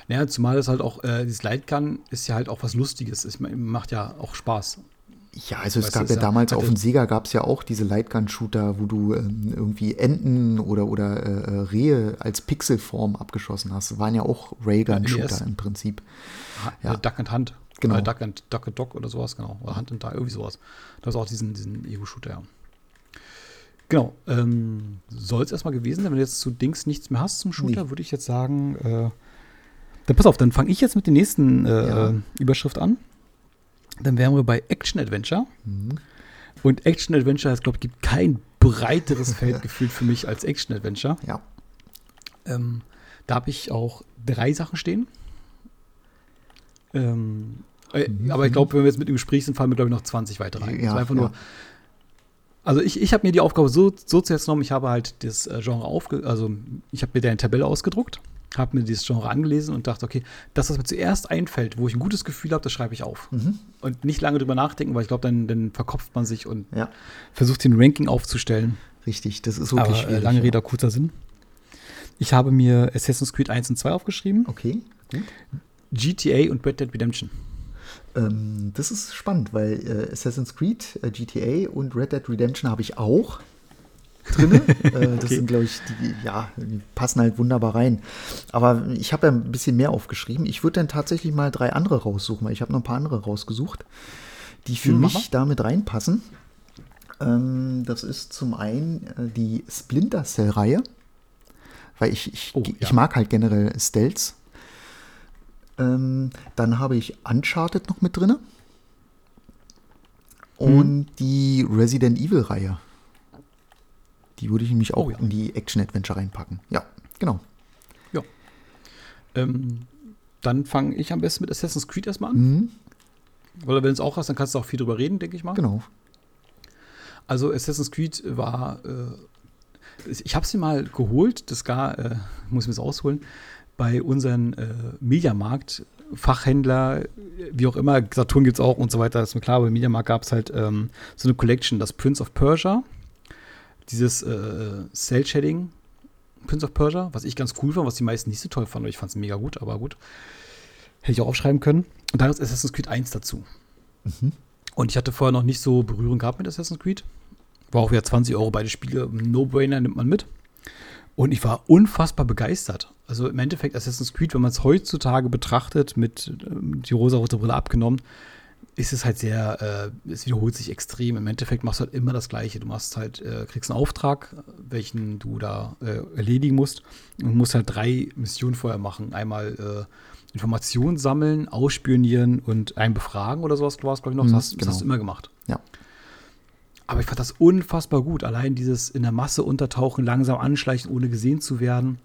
Naja, zumal es halt auch, äh, dieses Lightgun ist ja halt auch was Lustiges. Es macht ja auch Spaß. Ja, also es gab ja damals auf dem Sega gab es ja auch diese Lightgun-Shooter, wo du ähm, irgendwie Enten oder, oder äh, Rehe als Pixelform abgeschossen hast. Das waren ja auch Raygun-Shooter ja, im Prinzip. Ja. Duck and Hunt. Genau. Äh, Duck and Duck and Dog oder sowas, genau. Oder Hand and Duck, irgendwie sowas. Das ist auch diesen, diesen Ego-Shooter, ja. Genau. Ähm, Soll es erstmal gewesen sein, wenn du jetzt zu Dings nichts mehr hast zum Shooter, nee. würde ich jetzt sagen, äh, dann pass auf, dann fange ich jetzt mit der nächsten äh, ja. Überschrift an. Dann wären wir bei Action Adventure. Mhm. Und Action Adventure, es glaube ich, gibt kein breiteres Feld gefühlt für mich als Action Adventure. Ja. Ähm, da habe ich auch drei Sachen stehen. Ähm, äh, mhm. Aber ich glaube, wenn wir jetzt mit dem Gespräch sind, fallen mir, glaube ich, noch 20 weitere ein. Ja, einfach ja. nur. Also ich, ich habe mir die Aufgabe so, so zuerst genommen, ich habe halt das äh, Genre aufge... Also ich habe mir da eine Tabelle ausgedruckt habe mir dieses Genre angelesen und dachte, okay, das, was mir zuerst einfällt, wo ich ein gutes Gefühl habe, das schreibe ich auf. Mhm. Und nicht lange drüber nachdenken, weil ich glaube, dann, dann verkopft man sich und ja. versucht, den Ranking aufzustellen. Richtig, das ist wirklich Aber, schwierig. Äh, lange Rede, kurzer Sinn. Ich habe mir Assassin's Creed 1 und 2 aufgeschrieben. Okay, gut. GTA und Red Dead Redemption. Ähm, das ist spannend, weil äh, Assassin's Creed, äh, GTA und Red Dead Redemption habe ich auch drin. äh, das okay. sind, glaube ich, die, ja, die passen halt wunderbar rein. Aber ich habe ja ein bisschen mehr aufgeschrieben. Ich würde dann tatsächlich mal drei andere raussuchen, weil ich habe noch ein paar andere rausgesucht, die für mhm, mich damit reinpassen. Ähm, das ist zum einen äh, die Splinter Cell-Reihe, weil ich, ich, oh, ja. ich mag halt generell Stealths. Ähm, dann habe ich Uncharted noch mit drin. Und mhm. die Resident Evil-Reihe. Die würde ich nämlich auch oh, ja. in die Action-Adventure reinpacken. Ja, genau. Ja. Ähm, dann fange ich am besten mit Assassin's Creed erstmal an. Mhm. Weil wenn du es auch hast, dann kannst du auch viel drüber reden, denke ich mal. Genau. Also Assassin's Creed war, äh, ich habe sie mal geholt, das gar, äh, muss ich mir das ausholen, bei unseren äh, Mediamarkt Fachhändler, wie auch immer, Saturn gibt es auch und so weiter, ist mir klar, aber im Mediamarkt gab es halt ähm, so eine Collection, das Prince of Persia dieses äh, Cell-Shading Prince of Persia, was ich ganz cool fand, was die meisten nicht so toll fanden. Ich fand es mega gut, aber gut. Hätte ich auch aufschreiben können. Und dann ist Assassin's Creed 1 dazu. Mhm. Und ich hatte vorher noch nicht so Berührung gehabt mit Assassin's Creed. War auch wieder 20 Euro beide Spiele. No-Brainer nimmt man mit. Und ich war unfassbar begeistert. Also im Endeffekt Assassin's Creed, wenn man es heutzutage betrachtet, mit ähm, die rosa-rote Brille abgenommen, ist es halt sehr, äh, es wiederholt sich extrem. Im Endeffekt machst du halt immer das Gleiche. Du machst halt, äh, kriegst einen Auftrag, welchen du da äh, erledigen musst und musst halt drei Missionen vorher machen. Einmal äh, Informationen sammeln, ausspionieren und einen befragen oder sowas, glaube ich noch. Das, mhm, hast, das hast du genau. immer gemacht. Ja. Aber ich fand das unfassbar gut. Allein dieses in der Masse untertauchen, langsam anschleichen, ohne gesehen zu werden.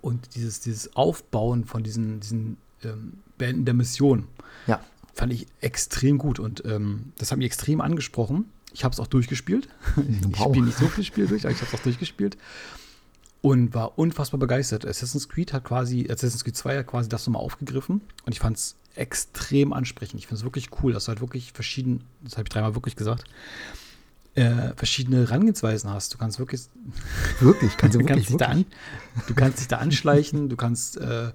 Und dieses, dieses Aufbauen von diesen, diesen ähm, Beenden der Mission. Ja fand ich extrem gut und ähm, das hat mich extrem angesprochen. Ich habe es auch durchgespielt. Ich spiele nicht so viel Spiel durch, aber ich habe es auch durchgespielt und war unfassbar begeistert. Assassin's Creed hat quasi, Assassin's Creed 2 hat quasi das nochmal aufgegriffen und ich fand es extrem ansprechend. Ich finde es wirklich cool, dass du halt wirklich verschieden, das habe ich dreimal wirklich gesagt, äh, verschiedene Herangehensweisen hast. Du kannst wirklich. Wirklich, kannst du, wirklich, kannst wirklich. Dich da an, du kannst dich da anschleichen, du kannst äh,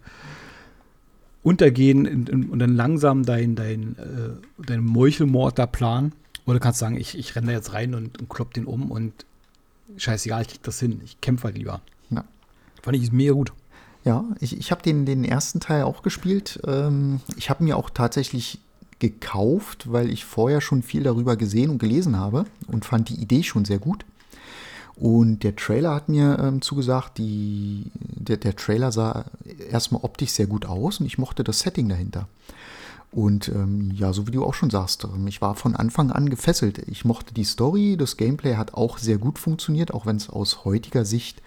untergehen in, in, und dann langsam dein, dein, äh, dein Meuchelmord da planen. Oder du kannst sagen, ich, ich renne da jetzt rein und, und klopp den um und scheißegal, ich krieg das hin. Ich kämpfe halt lieber. Ja. Fand ich mega gut. Ja, ich, ich habe den, den ersten Teil auch gespielt. Ähm, ich habe mir auch tatsächlich gekauft, weil ich vorher schon viel darüber gesehen und gelesen habe und fand die Idee schon sehr gut. Und der Trailer hat mir ähm, zugesagt, die, der, der Trailer sah erstmal optisch sehr gut aus und ich mochte das Setting dahinter. Und ähm, ja, so wie du auch schon sagst, ähm, ich war von Anfang an gefesselt. Ich mochte die Story, das Gameplay hat auch sehr gut funktioniert, auch wenn es aus heutiger Sicht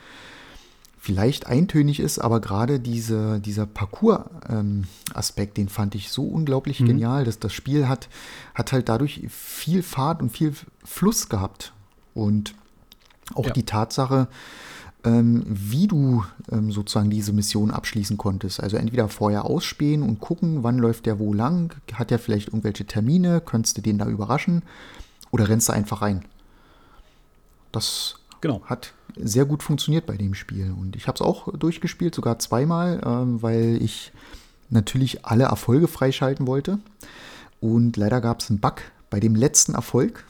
vielleicht eintönig ist, aber gerade diese, dieser Parcours-Aspekt, ähm, den fand ich so unglaublich mhm. genial, dass das Spiel hat, hat halt dadurch viel Fahrt und viel Fluss gehabt. Und auch ja. die Tatsache, ähm, wie du ähm, sozusagen diese Mission abschließen konntest. Also entweder vorher ausspähen und gucken, wann läuft der wo lang, hat er vielleicht irgendwelche Termine, könntest du den da überraschen oder rennst du einfach rein. Das genau. hat sehr gut funktioniert bei dem Spiel. Und ich habe es auch durchgespielt, sogar zweimal, ähm, weil ich natürlich alle Erfolge freischalten wollte. Und leider gab es einen Bug bei dem letzten Erfolg,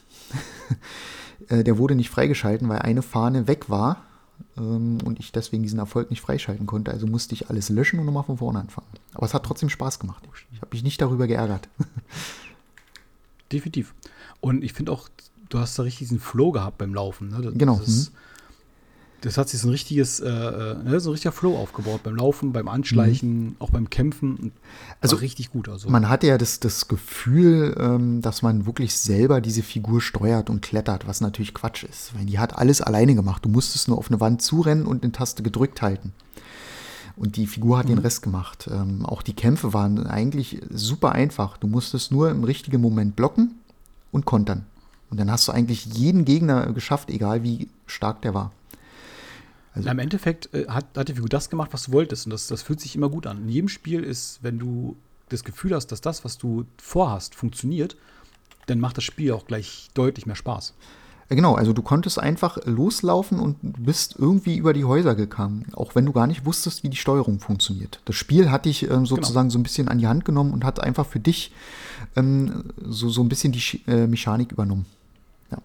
äh, der wurde nicht freigeschalten, weil eine Fahne weg war ähm, und ich deswegen diesen Erfolg nicht freischalten konnte. Also musste ich alles löschen und nochmal von vorne anfangen. Aber es hat trotzdem Spaß gemacht. Ich habe mich nicht darüber geärgert. Definitiv. Und ich finde auch, du hast da richtig diesen Flow gehabt beim Laufen. Ne? Das, genau. Das, mhm. das, hat sich so ein richtiges, äh, äh, ne, so ein richtiger Flow aufgebaut beim Laufen, beim Anschleichen, mhm. auch beim Kämpfen. Also richtig gut. Also. Man hatte ja das, das Gefühl, ähm, dass man wirklich selber diese Figur steuert und klettert, was natürlich Quatsch ist. Weil die hat alles alleine gemacht. Du musstest nur auf eine Wand zurennen und eine Taste gedrückt halten. Und die Figur hat mhm. den Rest gemacht. Ähm, auch die Kämpfe waren eigentlich super einfach. Du musstest nur im richtigen Moment blocken und kontern. Und dann hast du eigentlich jeden Gegner geschafft, egal wie stark der war. Also Im Endeffekt äh, hat, hat die Figur das gemacht, was du wolltest. Und das, das fühlt sich immer gut an. In jedem Spiel ist, wenn du das Gefühl hast, dass das, was du vorhast, funktioniert, dann macht das Spiel auch gleich deutlich mehr Spaß. Genau, also du konntest einfach loslaufen und bist irgendwie über die Häuser gegangen, auch wenn du gar nicht wusstest, wie die Steuerung funktioniert. Das Spiel hat dich ähm, sozusagen genau. so ein bisschen an die Hand genommen und hat einfach für dich ähm, so, so ein bisschen die äh, Mechanik übernommen. Ja.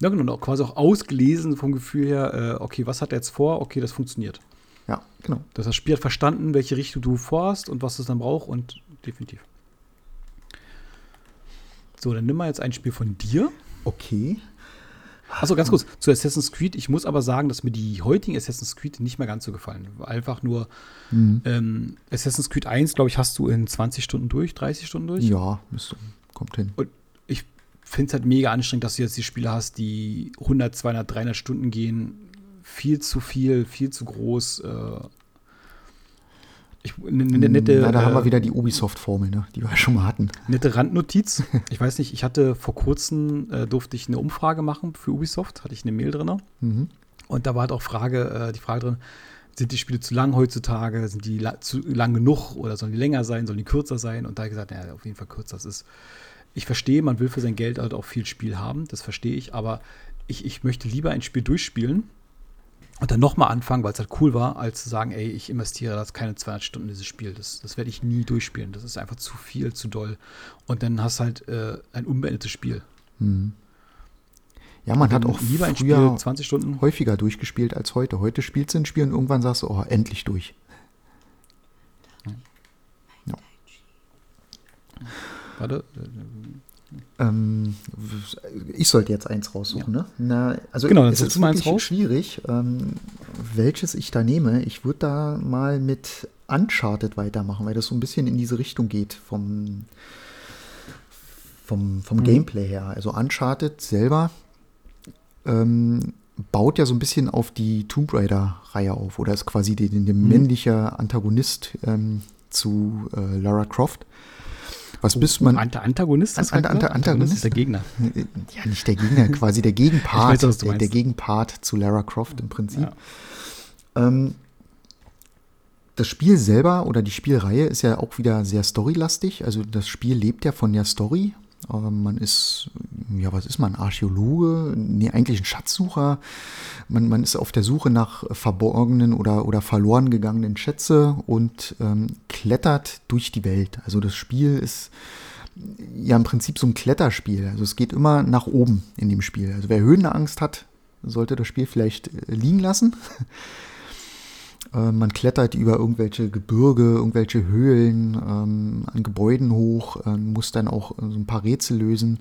ja, genau, quasi auch ausgelesen vom Gefühl her, äh, okay, was hat er jetzt vor? Okay, das funktioniert. Ja, genau. Das, das Spiel hat verstanden, welche Richtung du vorhast und was es dann braucht und definitiv. So, dann nimm mal jetzt ein Spiel von dir. Okay. Achso, ganz kurz zu Assassin's Creed. Ich muss aber sagen, dass mir die heutigen Assassin's Creed nicht mehr ganz so gefallen. Einfach nur mhm. ähm, Assassin's Creed 1, glaube ich, hast du in 20 Stunden durch, 30 Stunden durch. Ja, müsste, kommt hin. Und finde es halt mega anstrengend, dass du jetzt die Spiele hast, die 100, 200, 300 Stunden gehen. Viel zu viel, viel zu groß. Äh, ich, ne, ne, nette, Na, da äh, haben wir äh, wieder die Ubisoft-Formel, ne, die wir schon mal hatten. Nette Randnotiz. ich weiß nicht, ich hatte vor kurzem, äh, durfte ich eine Umfrage machen für Ubisoft, hatte ich eine Mail drin. Mhm. Und da war halt auch Frage, äh, die Frage drin, sind die Spiele zu lang heutzutage? Sind die la zu lang genug oder sollen die länger sein? Sollen die kürzer sein? Und da habe ich gesagt, ja, auf jeden Fall kürzer. Das ist, ich verstehe, man will für sein Geld halt auch viel Spiel haben, das verstehe ich, aber ich, ich möchte lieber ein Spiel durchspielen und dann nochmal anfangen, weil es halt cool war, als zu sagen, ey, ich investiere das keine 200 Stunden in dieses Spiel. Das, das werde ich nie durchspielen. Das ist einfach zu viel, zu doll. Und dann hast halt äh, ein unbeendetes Spiel. Mhm. Ja, man hat auch lieber ein Spiel 20 Stunden häufiger durchgespielt als heute. Heute spielst du ein Spiel und irgendwann sagst du, oh, endlich durch. Ja. Warte, äh, ähm, ich sollte jetzt eins raussuchen, ja. ne? Na, also genau, es ist wirklich raus. schwierig, ähm, welches ich da nehme. Ich würde da mal mit Uncharted weitermachen, weil das so ein bisschen in diese Richtung geht vom, vom, vom mhm. Gameplay her. Also Uncharted selber ähm, baut ja so ein bisschen auf die Tomb Raider-Reihe auf oder ist quasi der, mhm. männliche Antagonist ähm, zu äh, Lara Croft. Was bist man? Ant Antagonist? Ant Ant Ant Antagonist ist der Gegner. Ja, nicht der Gegner, quasi der Gegenpart. weiß, der, der, Gegenpart zu Lara Croft im Prinzip. Ja. Ähm, das Spiel selber oder die Spielreihe ist ja auch wieder sehr storylastig. Also das Spiel lebt ja von der Story man ist, ja, was ist man? Archäologe? Nee, eigentlich ein Schatzsucher. Man, man ist auf der Suche nach verborgenen oder, oder verloren gegangenen Schätze und ähm, klettert durch die Welt. Also das Spiel ist ja im Prinzip so ein Kletterspiel. Also es geht immer nach oben in dem Spiel. Also wer Höhenangst hat, sollte das Spiel vielleicht äh, liegen lassen. Äh, man klettert über irgendwelche Gebirge, irgendwelche Höhlen, ähm, an Gebäuden hoch, äh, muss dann auch so ein paar Rätsel lösen.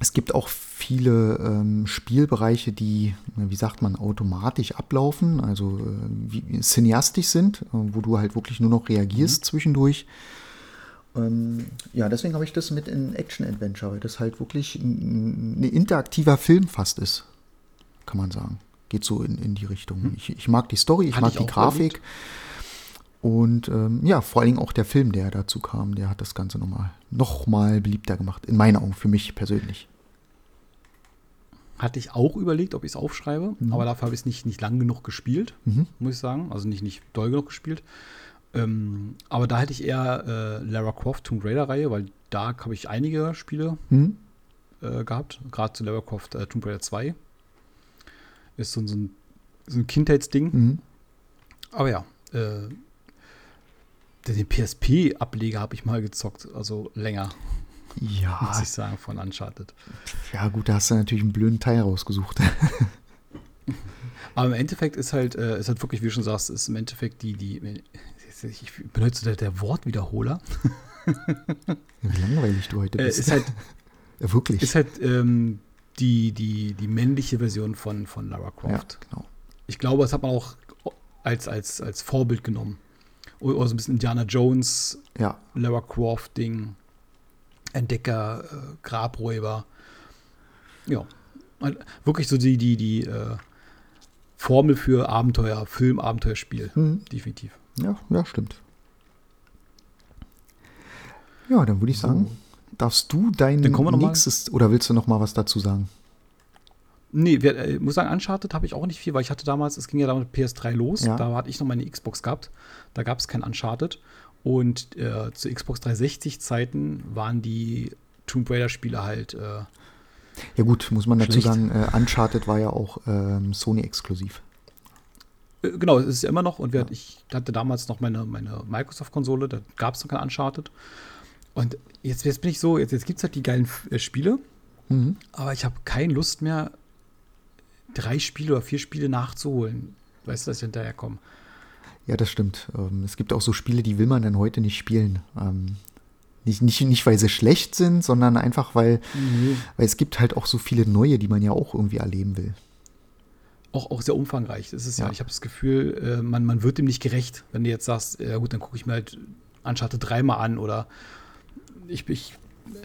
Es gibt auch viele ähm, Spielbereiche, die, wie sagt man, automatisch ablaufen, also äh, wie, cineastisch sind, äh, wo du halt wirklich nur noch reagierst mhm. zwischendurch. Ähm, ja, deswegen habe ich das mit in Action-Adventure, weil das halt wirklich ein, ein interaktiver Film fast ist, kann man sagen geht so in, in die Richtung. Hm. Ich, ich, mag die Story, ich Hatte mag ich die Grafik. Und ähm, ja, vor allen Dingen auch der Film, der dazu kam, der hat das Ganze nochmal noch mal beliebter gemacht. In meinen Augen, für mich persönlich. Hatte ich auch überlegt, ob ich es aufschreibe, mhm. aber dafür habe ich es nicht, nicht lang genug gespielt, mhm. muss ich sagen. Also nicht, nicht doll genug gespielt. Ähm, aber da hätte ich eher äh, Lara Croft Tomb Raider-Reihe, weil da habe ich einige Spiele mhm. äh, gehabt. Gerade zu Lara Croft äh, Tomb Raider 2 ist so, so, ein, so ein Kindheitsding. Mhm. Aber ja, äh, den PSP-Ableger habe ich mal gezockt, also länger. Ja. muss ich sagen, von Uncharted. Ja, gut, da hast du natürlich einen blöden Teil rausgesucht. Aber im Endeffekt ist halt, äh, ist halt wirklich, wie du schon sagst, ist im Endeffekt die, die, ich benutze der, der Wortwiederholer. Wie langweilig du heute Äh, bist. ist halt, ja, wirklich. ist halt ähm, die, die, die männliche Version von, von Lara ja, Croft. genau. Ich glaube, das hat man auch als, als, als Vorbild genommen. Oder so ein bisschen Indiana Jones, Ja, Lara Croft-Ding, Entdecker, äh, Grabräuber. Ja. Wirklich so die, die, die äh, Formel für Abenteuer, Film, Abenteuerspiel. hm, Definitiv. ja, ja, stimmt. Ja, dann würde ich So. Darfst du dein nächstes, oder willst du noch mal was dazu sagen? Nee, wir, äh, muss sagen, Uncharted habe ich auch nicht viel, weil ich hatte damals, es ging ja damit PS3 los, Ja. da hatte ich noch meine Xbox gehabt, da gab es kein Uncharted und äh, zu Xbox 360 Zeiten waren die Tomb Raider Spiele halt, äh, Ja gut, muss man dazu Schlecht. sagen, äh, Uncharted war ja auch ähm, Sony-exklusiv. äh, genau, es ist ja immer noch und wir, ich hatte damals noch meine, meine Microsoft-Konsole, da gab es noch kein Uncharted und jetzt, jetzt bin ich so, jetzt, jetzt gibt es halt die geilen äh, Spiele, Mhm. aber ich habe keine Lust mehr, drei Spiele oder vier Spiele nachzuholen. Weißt du, dass ich hinterherkomme? Ja, das stimmt. Ähm, es gibt auch so Spiele, die will man dann heute nicht spielen. Ähm, nicht, nicht, nicht, weil sie schlecht sind, sondern einfach, weil, weil es gibt halt auch so viele neue, die man ja auch irgendwie erleben will. auch, auch sehr umfangreich. Das ist ja, Ja. ich habe das Gefühl, äh, man, man wird dem nicht gerecht, wenn du jetzt sagst, ja gut, dann gucke ich mir halt Uncharted dreimal an oder ich, ich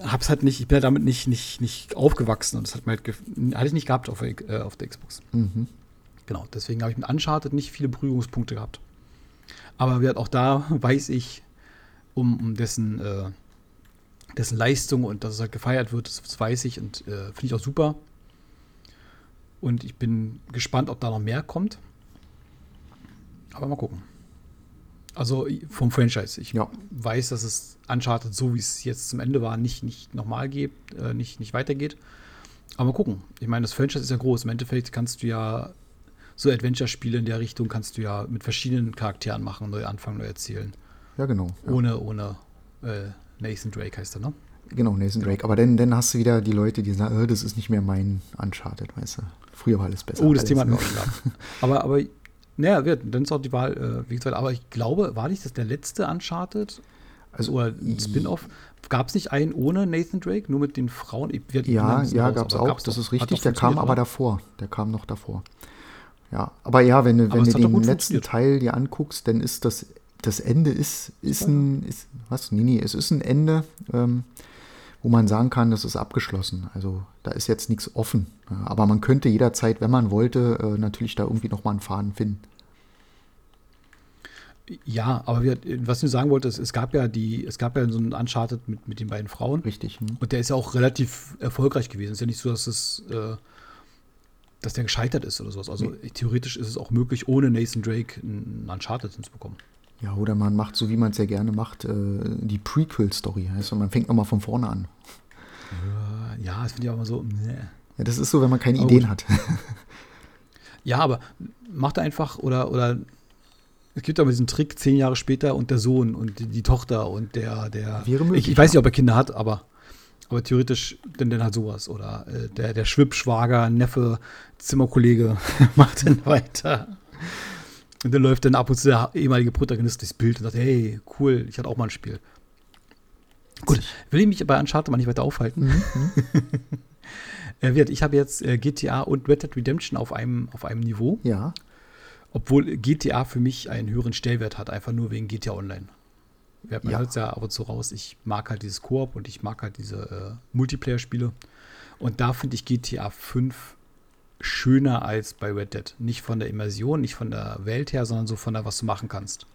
hab's halt nicht, ich bin ja damit nicht, nicht, nicht aufgewachsen und das hat mir halt hatte ich nicht gehabt auf, der- äh, auf der Xbox. Mhm. Genau, deswegen habe ich mit Uncharted nicht viele Berührungspunkte gehabt. Aber gesagt, auch da weiß ich um, um dessen, äh, dessen Leistung und dass es halt gefeiert wird, das, das weiß ich und äh, finde ich auch super. Und ich bin gespannt, ob da noch mehr kommt. Aber mal gucken. Also vom Franchise. Ich Ja. weiß, dass es Uncharted, so wie es jetzt zum Ende war, nicht, nicht nochmal geht, äh, nicht, nicht weitergeht. Aber mal gucken. Ich meine, das Franchise ist ja groß. Im Endeffekt kannst du ja so Adventure-Spiele in der Richtung kannst du ja mit verschiedenen Charakteren machen, neu anfangen, neu erzählen. Ja, genau. Ja. Ohne, ohne äh, Nathan Drake heißt er, ne? Genau, Nathan Drake. Aber dann, dann hast du wieder die Leute, die sagen, äh, das ist nicht mehr mein Uncharted, weißt du. Früher war alles besser. Oh, das alles, Thema hatten wir auch gehabt. Aber, aber, naja, wird, dann ist auch die Wahl, äh, wie gesagt, aber ich glaube, war nicht das der letzte Uncharted? Also, Oder ein Spin-off? Gab es nicht einen ohne Nathan Drake, nur mit den Frauen? Ja, ja, gab es auch, gab's das doch. ist richtig. Der kam aber oder? davor. Der kam noch davor. Ja, aber ja, wenn du, Aber wenn du den letzten. Teil dir anguckst, dann ist das, das Ende ist, ist ein, ist, was? Nee, nee, es ist ein Ende, ähm, wo man sagen kann, das ist abgeschlossen. Also da ist jetzt nichts offen. Aber man könnte jederzeit, wenn man wollte, äh, natürlich da irgendwie nochmal einen Faden finden. Ja, aber wir, was ich nur sagen wollte, ist, es gab ja die, es gab ja so einen Uncharted mit, mit den beiden Frauen. Richtig. Hm? Und der ist ja auch relativ erfolgreich gewesen. Es ist ja nicht so, dass es, äh, dass der gescheitert ist oder sowas. Also theoretisch ist es auch möglich, ohne Nathan Drake einen Uncharted hinzubekommen. Ja, oder man macht, so wie man es ja gerne macht, äh, die Prequel-Story. Heißt, man fängt nochmal von vorne an. Ja, das finde ich auch immer so. Nee. Ja, das ist so, wenn man keine Aber Ideen gut. hat. Ja, aber macht einfach oder oder es gibt aber diesen Trick zehn Jahre später und der Sohn und die, die Tochter und der der. Wäre möglich, ich, ich weiß nicht, ob er Kinder hat, aber aber theoretisch denn dann halt sowas oder äh, der der Schwippschwager, Neffe, Zimmerkollege macht dann weiter. Und dann läuft dann ab und zu der ehemalige Protagonist durchs Bild und sagt, hey, cool, ich hatte auch mal ein Spiel. Gut, will ich mich bei Uncharted mal nicht weiter aufhalten. Äh, wird, ich habe jetzt äh, GTA und Red Dead Redemption auf einem, auf einem Niveau, Ja, obwohl GTA für mich einen höheren Stellwert hat, einfach nur wegen GTA Online. Man Ja. hört es ja ab und zu raus, ich mag halt dieses Koop und ich mag halt diese äh, Multiplayer-Spiele. Und da finde ich GTA 5 schöner als bei Red Dead. Nicht von der Immersion, nicht von der Welt her, sondern so von der, was du machen kannst.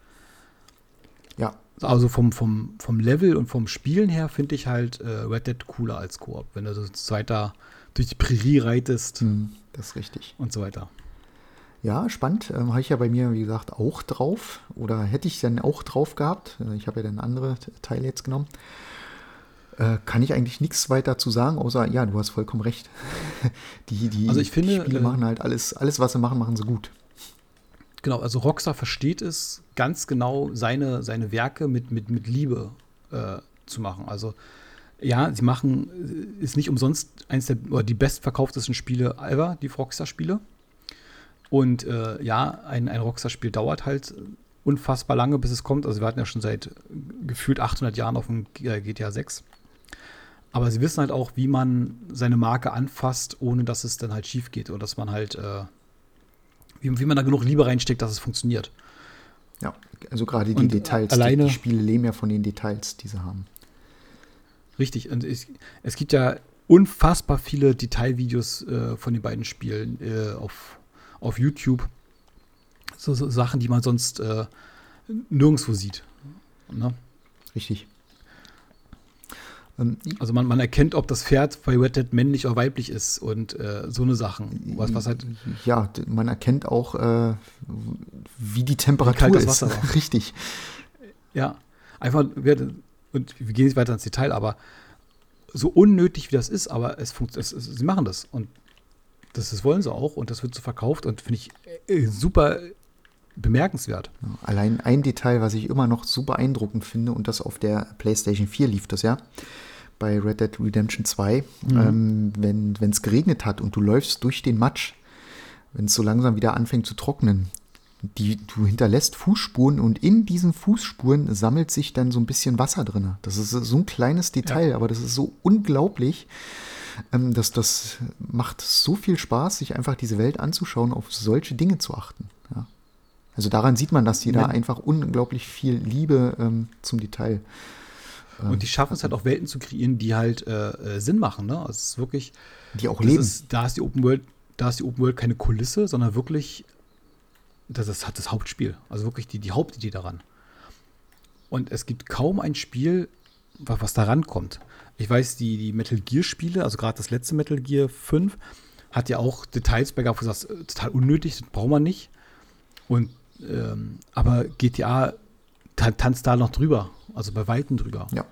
ja, Also vom, vom, vom Level und vom Spielen her finde ich halt äh, Red Dead cooler als Koop, wenn du so da durch die Prärie reitest hm, das ist richtig. und so weiter. Ja, spannend. Ähm, habe ich ja bei mir, wie gesagt, auch drauf. Oder hätte ich dann auch drauf gehabt. Äh, Ich habe ja dann andere Teile jetzt genommen. Äh, kann ich eigentlich nichts weiter zu sagen, außer, ja, du hast vollkommen recht. die, die Also ich finde, Spiele äh, machen halt alles, alles, was sie machen, machen sie gut. Genau, also Rockstar versteht es ganz genau, seine, seine Werke mit, mit, mit Liebe äh, zu machen. Also ja, sie machen, ist nicht umsonst eines der oder die bestverkauftesten Spiele ever, die Rockstar-Spiele. Und äh, ja, ein, ein Rockstar-Spiel dauert halt unfassbar lange, bis es kommt. Also wir warten ja schon seit gefühlt 800 Jahren auf ein GTA 6. Aber sie wissen halt auch, wie man seine Marke anfasst, ohne dass es dann halt schief geht oder dass man halt, äh, wie, wie man da genug Liebe reinsteckt, dass es funktioniert. Ja, also gerade die und Details, alleine, die, die Spiele leben ja von den Details, die sie haben. Richtig, und es, es gibt ja unfassbar viele Detailvideos äh, von den beiden Spielen äh, auf, auf YouTube. So, so, Sachen, die man sonst äh, nirgendwo sieht. Ne? Richtig. Ähm, also man, man erkennt, ob das Pferd bei Red Dead männlich oder weiblich ist und äh, so eine Sachen. Was, was halt ja, man erkennt auch, äh, wie die Temperatur wie ist. Wasser war. Richtig. Ja, einfach, und wir gehen nicht weiter ins Detail, aber so unnötig wie das ist, aber es funktioniert, sie machen das und das, das, wollen sie auch und das wird so verkauft und finde ich äh, super bemerkenswert. Allein ein Detail, was ich immer noch super beeindruckend finde und das auf der PlayStation 4 lief das ja bei Red Dead Redemption 2, mhm. ähm, wenn es geregnet hat und du läufst durch den Matsch, wenn es so langsam wieder anfängt zu trocknen, die, du hinterlässt Fußspuren und in diesen Fußspuren sammelt sich dann so ein bisschen Wasser drin. Das ist so ein kleines Detail, ja. aber das ist so unglaublich. Ähm, dass das macht so viel Spaß, sich einfach diese Welt anzuschauen, auf solche Dinge zu achten. Ja. Also daran sieht man, dass die da einfach unglaublich viel Liebe ähm, zum Detail und die schaffen es halt auch Welten zu kreieren, die halt äh, äh, Sinn machen. Ne? Also es ist wirklich. Die auch leben. Ist, da ist die Open World, da ist die Open World keine Kulisse, sondern wirklich, das ist hat das Hauptspiel. Also wirklich die, die Hauptidee daran. Und es gibt kaum ein Spiel, was, was da rankommt. Ich weiß, die, die Metal Gear-Spiele, also gerade das letzte Metal Gear 5, hat ja auch Details bei gehabt, wo du sagst, äh, total unnötig, das braucht man nicht. Und ähm, aber GTA tanzt da noch drüber. Also bei Weitem drüber. Ja.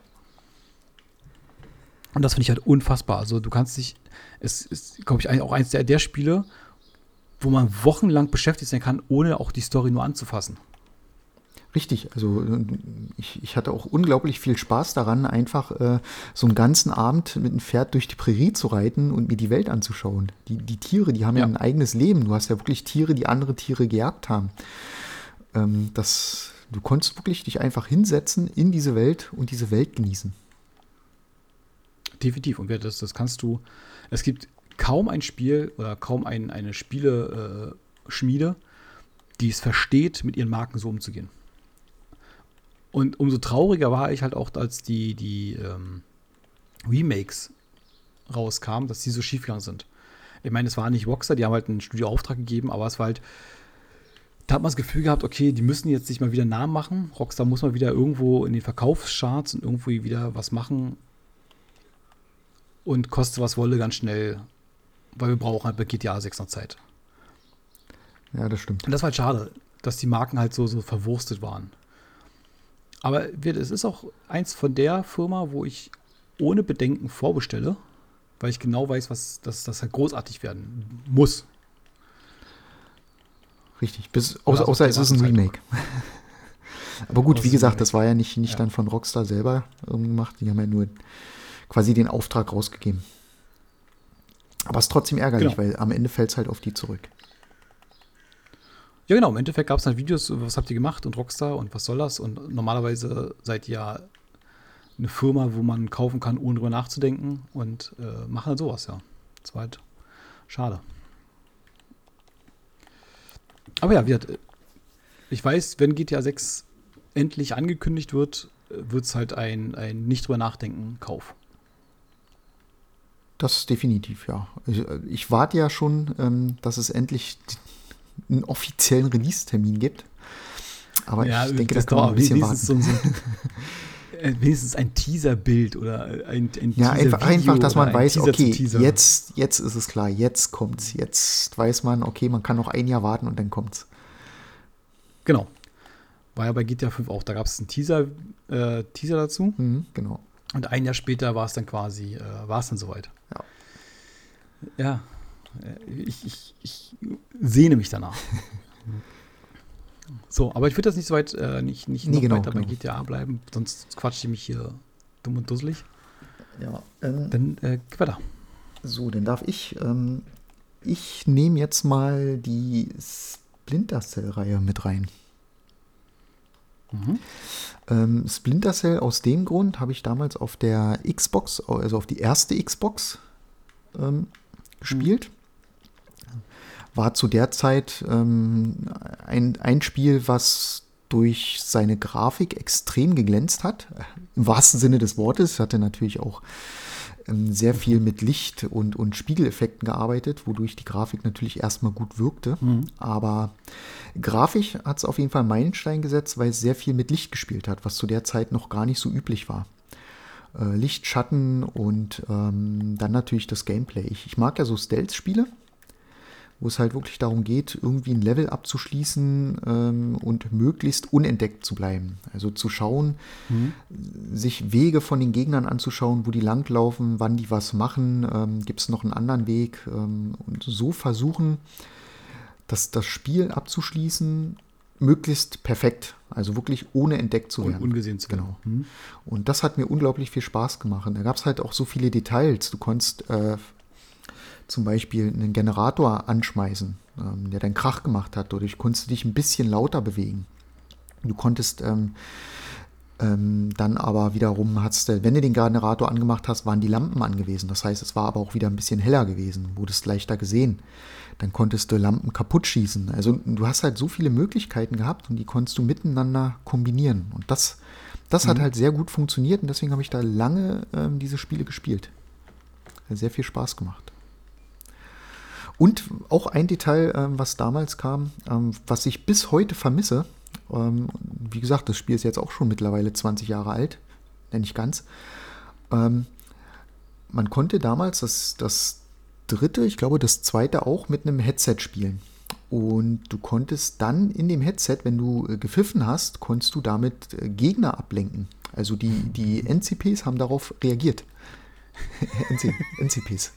Und das finde ich halt unfassbar. Also du kannst dich, es ist, glaube ich, auch eins der, der Spiele, wo man wochenlang beschäftigt sein kann, ohne auch die Story nur anzufassen. Richtig, also ich, ich hatte auch unglaublich viel Spaß daran, einfach äh, so einen ganzen Abend mit einem Pferd durch die Prärie zu reiten und mir die Welt anzuschauen. Die, die Tiere, die haben ja. ja ein eigenes Leben. Du hast ja wirklich Tiere, die andere Tiere gejagt haben. Ähm, das, Du konntest wirklich dich einfach hinsetzen in diese Welt und diese Welt genießen. Definitiv. Und das, das kannst du. Es gibt kaum ein Spiel oder kaum ein, eine Spieleschmiede, äh, die es versteht, mit ihren Marken so umzugehen. Und umso trauriger war ich halt auch, als die, die ähm, Remakes rauskamen, dass die so schiefgegangen sind. Ich meine, es war nicht Rockstar, die haben halt einen Studioauftrag gegeben, aber es war halt da hat man das Gefühl gehabt, okay, die müssen jetzt sich mal wieder Namen machen. Rockstar muss mal wieder irgendwo in den Verkaufscharts und irgendwo wieder was machen. Und koste was wolle ganz schnell, weil wir brauchen halt bei GTA 6 noch Zeit. Ja, das stimmt. Und das war halt schade, dass die Marken halt so, so verwurstet waren. Aber es ist auch eins von der Firma, wo ich ohne Bedenken vorbestelle, weil ich genau weiß, was, dass das halt großartig werden muss. Richtig, bis, außer, außer es ist ein Remake. Aber gut, wie gesagt, das war ja nicht, nicht ja. dann von Rockstar selber gemacht. Die haben ja nur quasi den Auftrag rausgegeben. Aber es ist trotzdem ärgerlich, genau. weil am Ende fällt es halt auf die zurück. Ja, genau. Im Endeffekt gab es dann Videos, was habt ihr gemacht und Rockstar und was soll das? Und normalerweise seid ihr ja eine Firma, wo man kaufen kann, ohne drüber nachzudenken und äh, machen halt sowas, ja. Das war halt schade. Aber ja, wird, ich weiß, wenn GTA 6 endlich angekündigt wird, wird es halt ein, ein nicht drüber nachdenken Kauf. Das definitiv, ja. Ich, ich warte ja schon, ähm, dass es endlich einen offiziellen Release-Termin gibt. Aber ja, ich denke, das, das kann man ein bisschen warten. So, so, äh, wenigstens ein Teaser-Bild oder ein, ein Ja, einfach, einfach, dass man weiß, okay, jetzt, jetzt ist es klar, jetzt kommt's. Jetzt weiß man, okay, man kann noch ein Jahr warten und dann kommt's. Genau. War ja bei GTA 5 auch. Da gab es einen Teaser, äh, Teaser dazu. Mhm, genau. Und ein Jahr später war es dann quasi, äh, war es dann soweit. Ja. Ja. Äh, ich, ich, ich sehne mich danach. So, aber ich würde das nicht so weit, äh, nicht, nicht nee, genau, weiter genau. bei GTA bleiben, sonst quatsche ich mich hier dumm und dusselig. Ja, ähm, dann äh, geh weiter. So, dann darf ich. Ähm, ich nehme jetzt mal die Splinter Cell-Reihe mit rein. Mhm. Ähm, Splinter Cell aus dem Grund habe ich damals auf der Xbox, also auf die erste Xbox ähm, gespielt. Mhm. War zu der Zeit ähm, ein, ein Spiel, was durch seine Grafik extrem geglänzt hat. Im wahrsten Sinne des Wortes. Hatte natürlich auch ähm, sehr viel mit Licht und, und Spiegeleffekten gearbeitet, wodurch die Grafik natürlich erstmal gut wirkte. Mhm. Aber grafisch hat es auf jeden Fall einen Meilenstein gesetzt, weil es sehr viel mit Licht gespielt hat, was zu der Zeit noch gar nicht so üblich war. Äh, Licht, Schatten und ähm, dann natürlich das Gameplay. Ich, ich mag ja so Stealth-Spiele wo es halt wirklich darum geht, irgendwie ein Level abzuschließen ähm, und möglichst unentdeckt zu bleiben. Also zu schauen, mhm. sich Wege von den Gegnern anzuschauen, wo die langlaufen, wann die was machen, ähm, gibt es noch einen anderen Weg ähm, und so versuchen, das, das Spiel abzuschließen, möglichst perfekt, also wirklich ohne entdeckt zu werden. Und ungesehen zu werden. Genau. Mhm. Und das hat mir unglaublich viel Spaß gemacht. Da gab es halt auch so viele Details. Du konntest äh, zum Beispiel einen Generator anschmeißen, ähm, der dann Krach gemacht hat. Dadurch konntest du dich ein bisschen lauter bewegen. Du konntest ähm, ähm, dann aber wiederum, hast, wenn du den Generator angemacht hast, waren die Lampen angewiesen. Das heißt, es war aber auch wieder ein bisschen heller gewesen, wurdest leichter gesehen. Dann konntest du Lampen kaputt schießen. Also du hast halt so viele Möglichkeiten gehabt und die konntest du miteinander kombinieren. Und das, das mhm. hat halt sehr gut funktioniert und deswegen habe ich da lange ähm, diese Spiele gespielt. Hat sehr viel Spaß gemacht. Und auch ein Detail, ähm, was damals kam, ähm, was ich bis heute vermisse. Ähm, wie gesagt, das Spiel ist jetzt auch schon mittlerweile 20 Jahre alt, nenne ich ganz. Man konnte damals das, das dritte, ich glaube das zweite auch mit einem Headset spielen. Und du konntest dann in dem Headset, wenn du äh, gepfiffen hast, konntest du damit äh, Gegner ablenken. Also die, die NCPs haben darauf reagiert. NC, NCPs.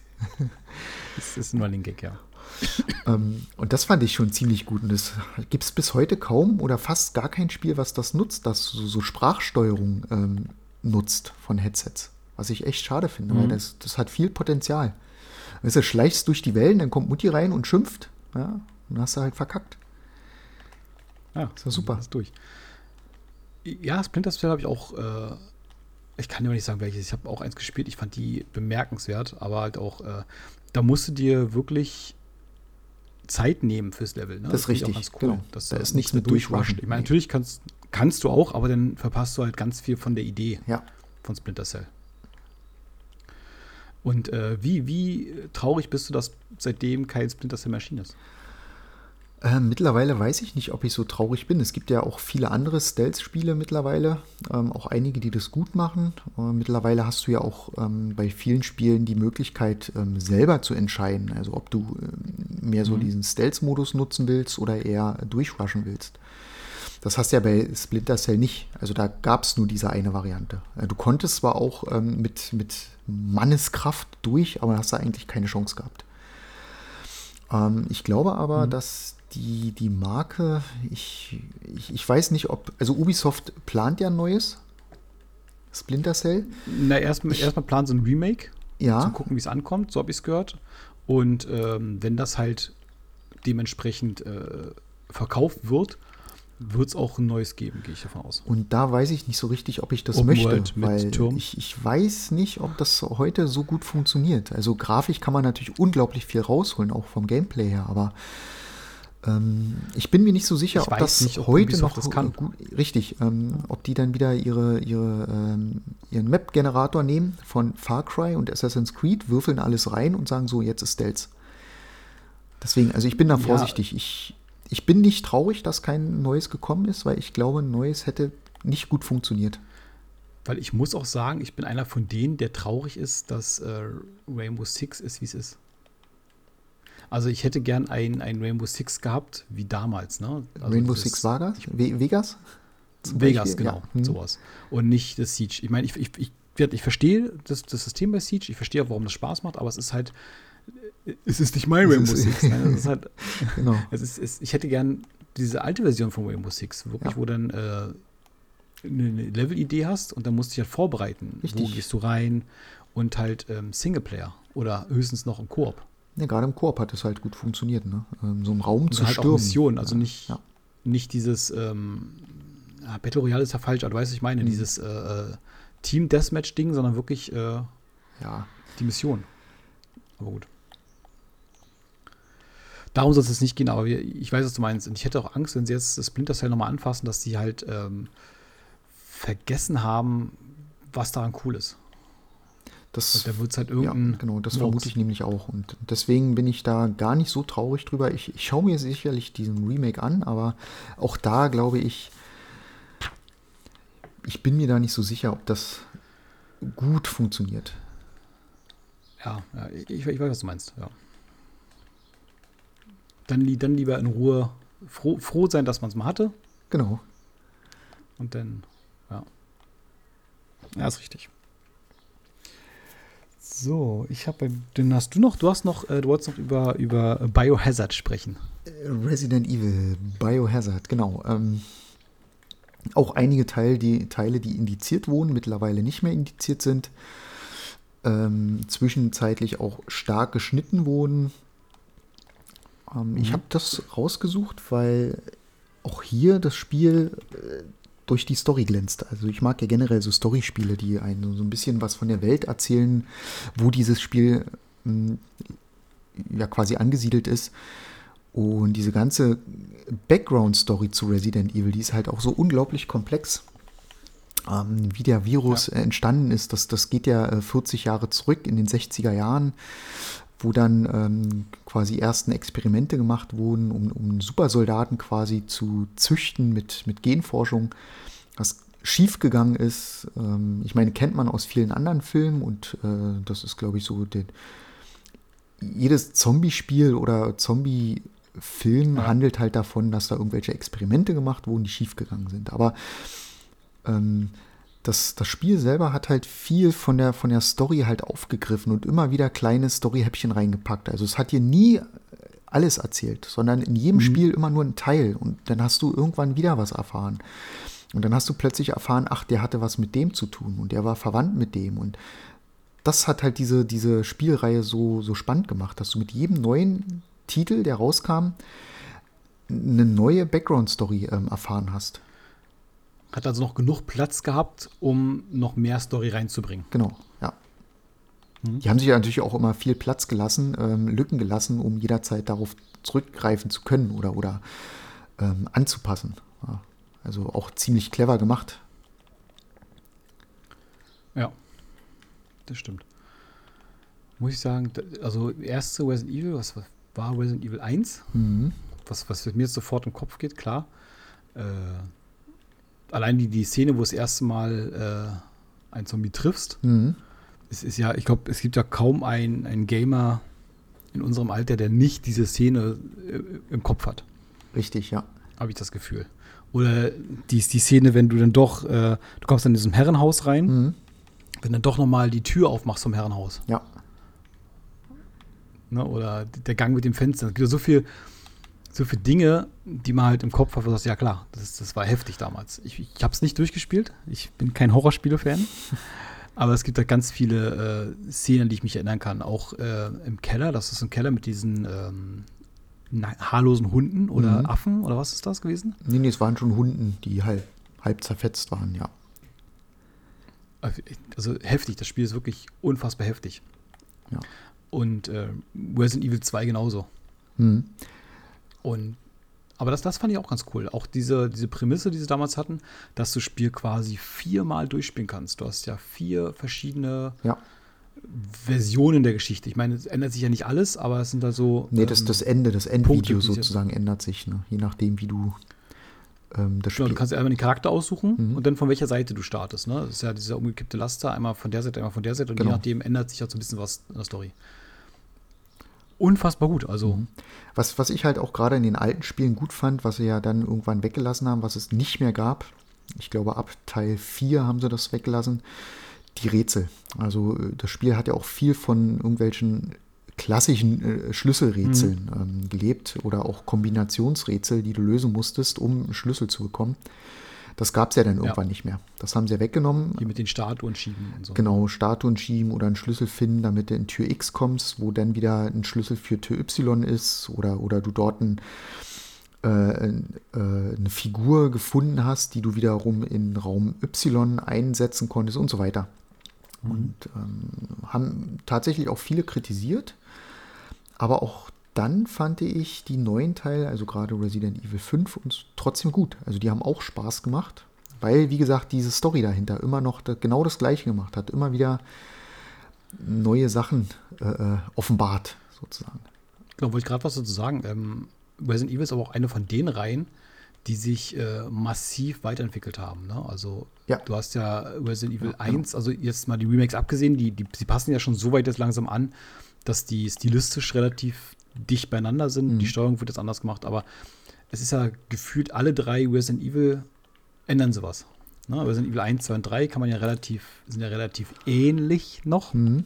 Das ist nur ein Gag, ja. ähm, und das fand ich schon ziemlich gut. Und es gibt es bis heute kaum oder fast gar kein Spiel, was das nutzt, das so, so Sprachsteuerung ähm, nutzt von Headsets. Was ich echt schade finde, mhm. weil das, das hat viel Potenzial. Weißt du, schleichst durch die Wellen, dann kommt Mutti rein und schimpft. Ja, und dann hast du halt verkackt. Ja, ist ja super. Ist durch. Ja, Splinter Cell habe ich auch äh, ich kann dir nicht sagen, welches. Ich habe auch eins gespielt. Ich fand die bemerkenswert, aber halt auch, äh, da musst du dir wirklich Zeit nehmen fürs Level. Ne? Das, ist richtig. Cool, genau. Das, da ist nichts mit durchrushen. Ich meine, natürlich kannst, kannst du auch, aber dann verpasst du halt ganz viel von der Idee ja. von Splinter Cell. Und äh, wie, wie traurig bist du, dass seitdem kein Splinter Cell erschienen ist? Äh, mittlerweile weiß ich nicht, ob ich so traurig bin. Es gibt ja auch viele andere Stealth-Spiele mittlerweile, ähm, auch einige, die das gut machen. Äh, mittlerweile hast du ja auch ähm, bei vielen Spielen die Möglichkeit, ähm, selber zu entscheiden. Also ob du ähm, mehr so mhm. diesen Stealth-Modus nutzen willst oder eher durchrushen willst. Das hast du ja bei Splinter Cell nicht. Also da gab es nur diese eine Variante. Äh, du konntest zwar auch ähm, mit, mit Manneskraft durch, aber hast da eigentlich keine Chance gehabt. Ähm, ich glaube aber, mhm. dass die, die Marke, ich, ich, ich weiß nicht, ob, also Ubisoft plant ja ein neues Splinter Cell. Na, erstmal erst plant sie ein Remake. Ja. Zu gucken, wie es ankommt, so habe ich es gehört. Und ähm, wenn das halt dementsprechend äh, verkauft wird, wird es auch ein neues geben, gehe ich davon aus. Und da weiß ich nicht so richtig, ob ich das Open möchte, weil ich, ich weiß nicht, ob das heute so gut funktioniert. Also grafisch kann man natürlich unglaublich viel rausholen, auch vom Gameplay her, aber ich bin mir nicht so sicher, ich ob das nicht, ob heute noch das kann. Gut, richtig, ähm, ob die dann wieder ihre, ihre, ähm, ihren Map-Generator nehmen von Far Cry und Assassin's Creed, würfeln alles rein und sagen so, jetzt ist Stealth. Deswegen, also ich bin da vorsichtig. Ja. Ich, ich bin nicht traurig, dass kein neues gekommen ist, weil ich glaube, ein neues hätte nicht gut funktioniert. Weil ich muss auch sagen, ich bin einer von denen, der traurig ist, dass äh, Rainbow Six ist, wie es ist. Also ich hätte gern ein, ein Rainbow Six gehabt, wie damals. Ne? Also Rainbow Six Vegas? Vegas? Vegas, genau, ja. hm. sowas. Und nicht das Siege. Ich meine, ich, ich, ich, ich verstehe das, das System bei Siege, ich verstehe auch, warum das Spaß macht, aber es ist halt, es ist nicht mein Rainbow Six. Ne? Es ist halt, genau. es ist, es, ich hätte gern diese alte Version von Rainbow Six, wirklich, ja. wo dann äh, eine Level-Idee hast und dann musst du dich halt vorbereiten. Richtig. Wo gehst du rein und halt ähm, Singleplayer oder höchstens noch im Koop. Ja, gerade im Koop hat es halt gut funktioniert, ne? Ähm, so im Raum und zu halt stürmen. Auch Missionen, also nicht, ja. nicht dieses ähm, ja, Battle Royale ist ja falsch, aber du weißt, was ich meine, Mhm. dieses äh, äh, Team Deathmatch-Ding, sondern wirklich äh, ja. die Mission. Aber gut. Darum soll es jetzt nicht gehen, aber ich weiß, was du meinst. Und ich hätte auch Angst, wenn sie jetzt das Splinter Cell nochmal anfassen, dass sie halt ähm, vergessen haben, was daran cool ist. Das, Und da wird es halt ja, irgendein. genau, das Murks. vermute ich nämlich auch. Und deswegen bin ich da gar nicht so traurig drüber. Ich, ich schaue mir sicherlich diesen Remake an, aber auch da glaube ich, ich bin mir da nicht so sicher, ob das gut funktioniert. Ja, ja ich, ich weiß, was du meinst. Ja. Dann, dann lieber in Ruhe froh, froh sein, dass man es mal hatte. Genau. Und dann, ja. Ja, ist richtig. So, ich habe, den hast du noch, du hast noch, äh, du wolltest noch über, über Biohazard sprechen. Äh, Resident Evil, Biohazard, genau. Ähm, auch einige Teil, die, Teile, die indiziert wurden, mittlerweile nicht mehr indiziert sind. Ähm, zwischenzeitlich auch stark geschnitten wurden. Ähm, Ich Mhm. habe das rausgesucht, weil auch hier das Spiel äh, durch die Story glänzt. Also ich mag ja generell so Storyspiele, die einen so ein bisschen was von der Welt erzählen, wo dieses Spiel mh, ja quasi angesiedelt ist. Und diese ganze Background-Story zu Resident Evil, die ist halt auch so unglaublich komplex. Ähm, wie der Virus Ja. äh, entstanden ist, das, das geht ja äh, 40 Jahre zurück in den 60er Jahren, wo dann ähm, quasi ersten Experimente gemacht wurden, um, um Supersoldaten quasi zu züchten mit, mit Genforschung, was schiefgegangen ist. Ähm, ich meine, kennt man aus vielen anderen Filmen und äh, das ist, glaube ich, so der, jedes Zombie-Spiel oder Zombie-Film Ja. handelt halt davon, dass da irgendwelche Experimente gemacht wurden, die schiefgegangen sind. Aber ähm, das, das Spiel selber hat halt viel von der, von der Story halt aufgegriffen und immer wieder kleine Story-Häppchen reingepackt. Also es hat dir nie alles erzählt, sondern in jedem Mhm. Spiel immer nur ein Teil und dann hast du irgendwann wieder was erfahren. Und dann hast du plötzlich erfahren, ach, der hatte was mit dem zu tun und der war verwandt mit dem. Und das hat halt diese, diese Spielreihe so, so spannend gemacht, dass du mit jedem neuen Titel, der rauskam, eine neue Background-Story ähm, erfahren hast. Hat also noch genug Platz gehabt, um noch mehr Story reinzubringen. Genau, ja. Mhm. Die haben sich ja natürlich auch immer viel Platz gelassen, ähm, Lücken gelassen, um jederzeit darauf zurückgreifen zu können oder, oder ähm, anzupassen. Ja. Also auch ziemlich clever gemacht. Ja, das stimmt. Muss ich sagen, also erste Resident Evil, was war Resident Evil 1? Mhm. Was, was mir jetzt sofort im Kopf geht, klar. Äh, allein die, die Szene, wo das erste Mal äh, ein Zombie triffst, Mhm. es ist ja, ich glaube, es gibt ja kaum einen, einen Gamer in unserem Alter, der nicht diese Szene äh, im Kopf hat, Richtig, ja. habe ich das Gefühl. Oder die, die Szene, wenn du dann doch, äh, du kommst dann in diesem Herrenhaus rein, Mhm. wenn dann doch nochmal die Tür aufmachst vom Herrenhaus. Ja, Ne? Oder der Gang mit dem Fenster. Es gibt ja so viel, so viele Dinge, die man halt im Kopf hat, sagst, ja klar, das, das war heftig damals. Ich, ich habe es nicht durchgespielt. Ich bin kein Horrorspiele-Fan. Aber es gibt da ganz viele äh, Szenen, die ich mich erinnern kann. Auch äh, im Keller, das ist ein Keller mit diesen ähm, haarlosen Hunden oder Mhm. Affen oder was ist das gewesen? nee, nee, es waren schon Hunden, die halb, halb zerfetzt waren, ja. Also heftig, das Spiel ist wirklich unfassbar heftig. Ja. Und äh, Resident Evil 2 genauso. Mhm. Und aber das, das fand ich auch ganz cool. Auch diese, diese Prämisse, die sie damals hatten, dass du das Spiel quasi viermal durchspielen kannst. Du hast ja vier verschiedene Ja. Versionen der Geschichte. Ich meine, es ändert sich ja nicht alles, aber es sind da so. Nee, das, ähm, das Ende, das Punkte, Endvideo sich- sozusagen ändert sich, ne? je nachdem, wie du ähm, das Genau, Spiel. du kannst ja einmal den Charakter aussuchen Mhm. und dann von welcher Seite du startest. Ne? Das ist ja dieser umgekippte Laster, einmal von der Seite, einmal von der Seite und Genau. je nachdem ändert sich halt so ein bisschen was in der Story. Unfassbar gut. Also, Mhm. Was, was ich halt auch gerade in den alten Spielen gut fand, was sie ja dann irgendwann weggelassen haben, was es nicht mehr gab, ich glaube ab Teil 4 haben sie das weggelassen, die Rätsel. Also äh, das Spiel hat ja auch viel von irgendwelchen klassischen äh, Schlüsselrätseln ähm, gelebt oder auch Kombinationsrätsel, die du lösen musstest, um einen Schlüssel zu bekommen. Das gab es ja dann irgendwann ja. nicht mehr. Das haben sie ja weggenommen. Hier mit den Statuen schieben und so. Genau, Statuen schieben oder einen Schlüssel finden, damit du in Tür X kommst, wo dann wieder ein Schlüssel für Tür Y ist oder, oder du dort ein, äh, äh, eine Figur gefunden hast, die du wiederum in Raum Y einsetzen konntest und so weiter. Mhm. Und ähm, haben tatsächlich auch viele kritisiert. Aber auch dann fand ich die neuen Teile, also gerade Resident Evil 5, uns trotzdem gut. Also die haben auch Spaß gemacht, weil, wie gesagt, diese Story dahinter immer noch genau das Gleiche gemacht hat. Immer wieder neue Sachen äh, äh offenbart, sozusagen. Genau, wollte ich gerade was dazu sagen. Ähm, Resident Evil ist aber auch eine von den Reihen, die sich äh, massiv weiterentwickelt haben. Ne? Also ja. du hast ja Resident Evil ja, 1, also jetzt mal die Remakes abgesehen, die, die, sie passen ja schon so weit jetzt langsam an, dass die stilistisch relativ dicht beieinander sind. Mhm. Die Steuerung wird jetzt anders gemacht, aber es ist ja gefühlt alle drei Resident Evil ändern sowas. Ne? Resident Evil 1, 2 und 3 kann man ja relativ, sind ja relativ ähnlich noch. Mhm.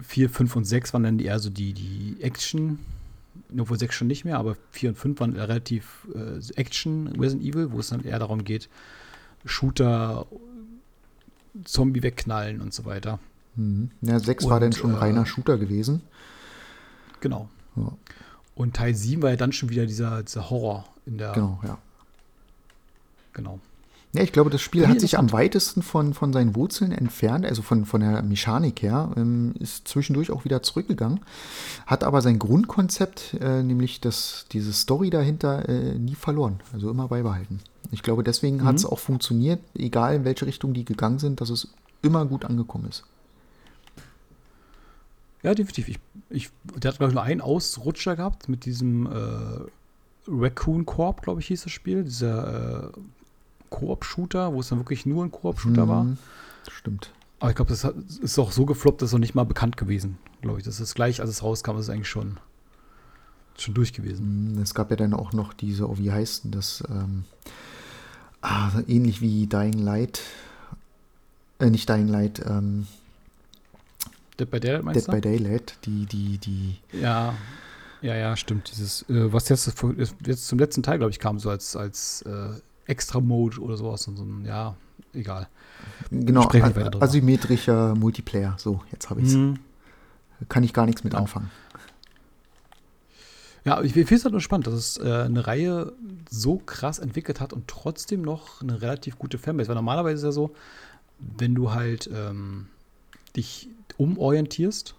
4, 5 und 6 waren dann eher so die, die Action, obwohl 6 schon nicht mehr, aber 4 und 5 waren relativ äh, Action Resident Evil, wo es dann eher darum geht, Shooter, Zombie wegknallen und so weiter. Mhm. Ja, 6 war dann schon äh, reiner Shooter gewesen. Genau. Ja. Und Teil 7 war ja dann schon wieder dieser, dieser Horror in der. Genau, ja. Genau. Ja, ich glaube, das Spiel hat sich am weitesten von, von seinen Wurzeln entfernt, also von, von der Mechanik her, ähm, ist zwischendurch auch wieder zurückgegangen, hat aber sein Grundkonzept, äh, nämlich das, diese Story dahinter, äh, nie verloren, also immer beibehalten. Ich glaube, deswegen mhm. hat es auch funktioniert, egal in welche Richtung die gegangen sind, dass es immer gut angekommen ist. Ja, definitiv. Ich, ich, der hat, glaube ich, nur einen Ausrutscher gehabt mit diesem äh, Raccoon Corp, glaube ich, hieß das Spiel. Dieser äh, Koop-Shooter, wo es dann wirklich nur ein Koop-Shooter hm, war. Stimmt. Aber ich glaube, das hat, ist auch so gefloppt, dass es noch nicht mal bekannt gewesen, glaube ich. Das ist gleich, als es rauskam, ist es eigentlich schon, schon durch gewesen. Hm, es gab ja dann auch noch diese, oh, wie heißt denn das? Ähm, ah, ähnlich wie Dying Light. Äh, nicht Dying Light, ähm, Dead by Daylight meinst Dead by Daylight, die, die, die. Ja, ja, ja, stimmt. Dieses, äh, was jetzt, jetzt zum letzten Teil, glaube ich, kam, so als, als äh, Extra-Mode oder sowas. Und so ein, ja, egal. Genau, asymmetrischer Multiplayer. So, jetzt habe ich es. Mhm. Kann ich gar nichts mit genau. anfangen. Ja, ich finde es halt nur spannend, dass es äh, eine Reihe so krass entwickelt hat und trotzdem noch eine relativ gute Fanbase. Weil normalerweise ist ja so, wenn du halt ähm, dich umorientierst,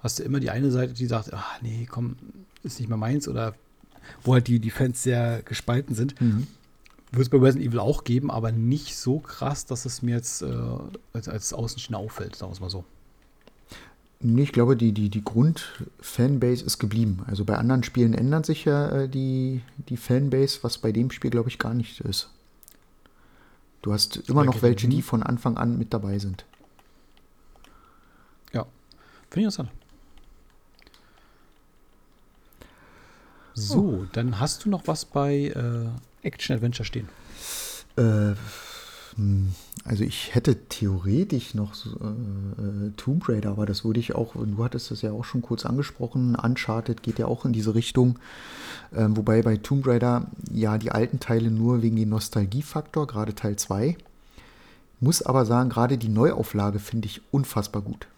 hast du immer die eine Seite, die sagt, ach nee, komm, ist nicht mehr meins oder wo halt die, die Fans sehr gespalten sind. Mhm. Wird es bei Resident Evil auch geben, aber nicht so krass, dass es mir jetzt äh, als, als Außenstehender auffällt, sagen wir es mal so. Nee, ich glaube, die, die, die Grund-Fanbase ist geblieben. Also bei anderen Spielen ändert sich ja äh, die, die Fanbase, was bei dem Spiel, glaube ich, gar nicht ist. Du hast immer noch welche, die von Anfang an mit dabei sind. Finde ich interessant. So, dann hast du noch was bei äh, Action Adventure stehen. Äh, hm, also ich hätte theoretisch noch so, äh, Tomb Raider, aber das würde ich auch, du hattest das ja auch schon kurz angesprochen, Uncharted geht ja auch in diese Richtung. Ähm, wobei bei Tomb Raider ja die alten Teile nur wegen dem Nostalgiefaktor, gerade Teil 2. Muss aber sagen, gerade die Neuauflage finde ich unfassbar gut.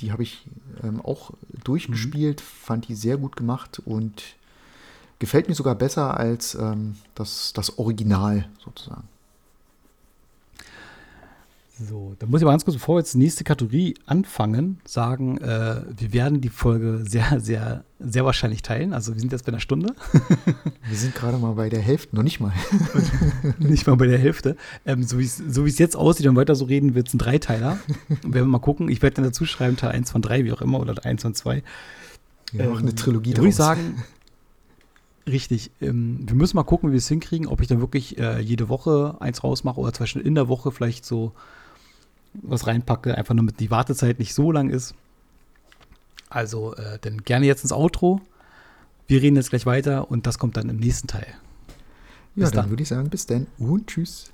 Die habe ich ähm, auch durchgespielt, mhm. fand die sehr gut gemacht und gefällt mir sogar besser als ähm, das, das Original sozusagen. So, dann muss ich mal ganz kurz, bevor wir jetzt die nächste Kategorie anfangen, sagen, äh, wir werden die Folge sehr, sehr, sehr wahrscheinlich teilen. Also wir sind jetzt bei einer Stunde. wir sind gerade mal bei der Hälfte, noch nicht mal. nicht mal bei der Hälfte. Ähm, so wie so es jetzt aussieht und weiter so reden, wird es ein Dreiteiler. werden wir mal gucken. Ich werde dann dazu schreiben, Teil 1 von 3, wie auch immer, oder 1 von 2. Ja, ähm, eine Trilogie Würde ich sagen, Richtig. Ähm, wir müssen mal gucken, wie wir es hinkriegen, ob ich dann wirklich äh, jede Woche eins rausmache oder Beispiel in der Woche vielleicht so was reinpacke, einfach nur damit die Wartezeit nicht so lang ist. Also, äh, dann gerne jetzt ins Outro. Wir reden jetzt gleich weiter und das kommt dann im nächsten Teil. Ja, dann, dann würde ich sagen, bis dann und tschüss.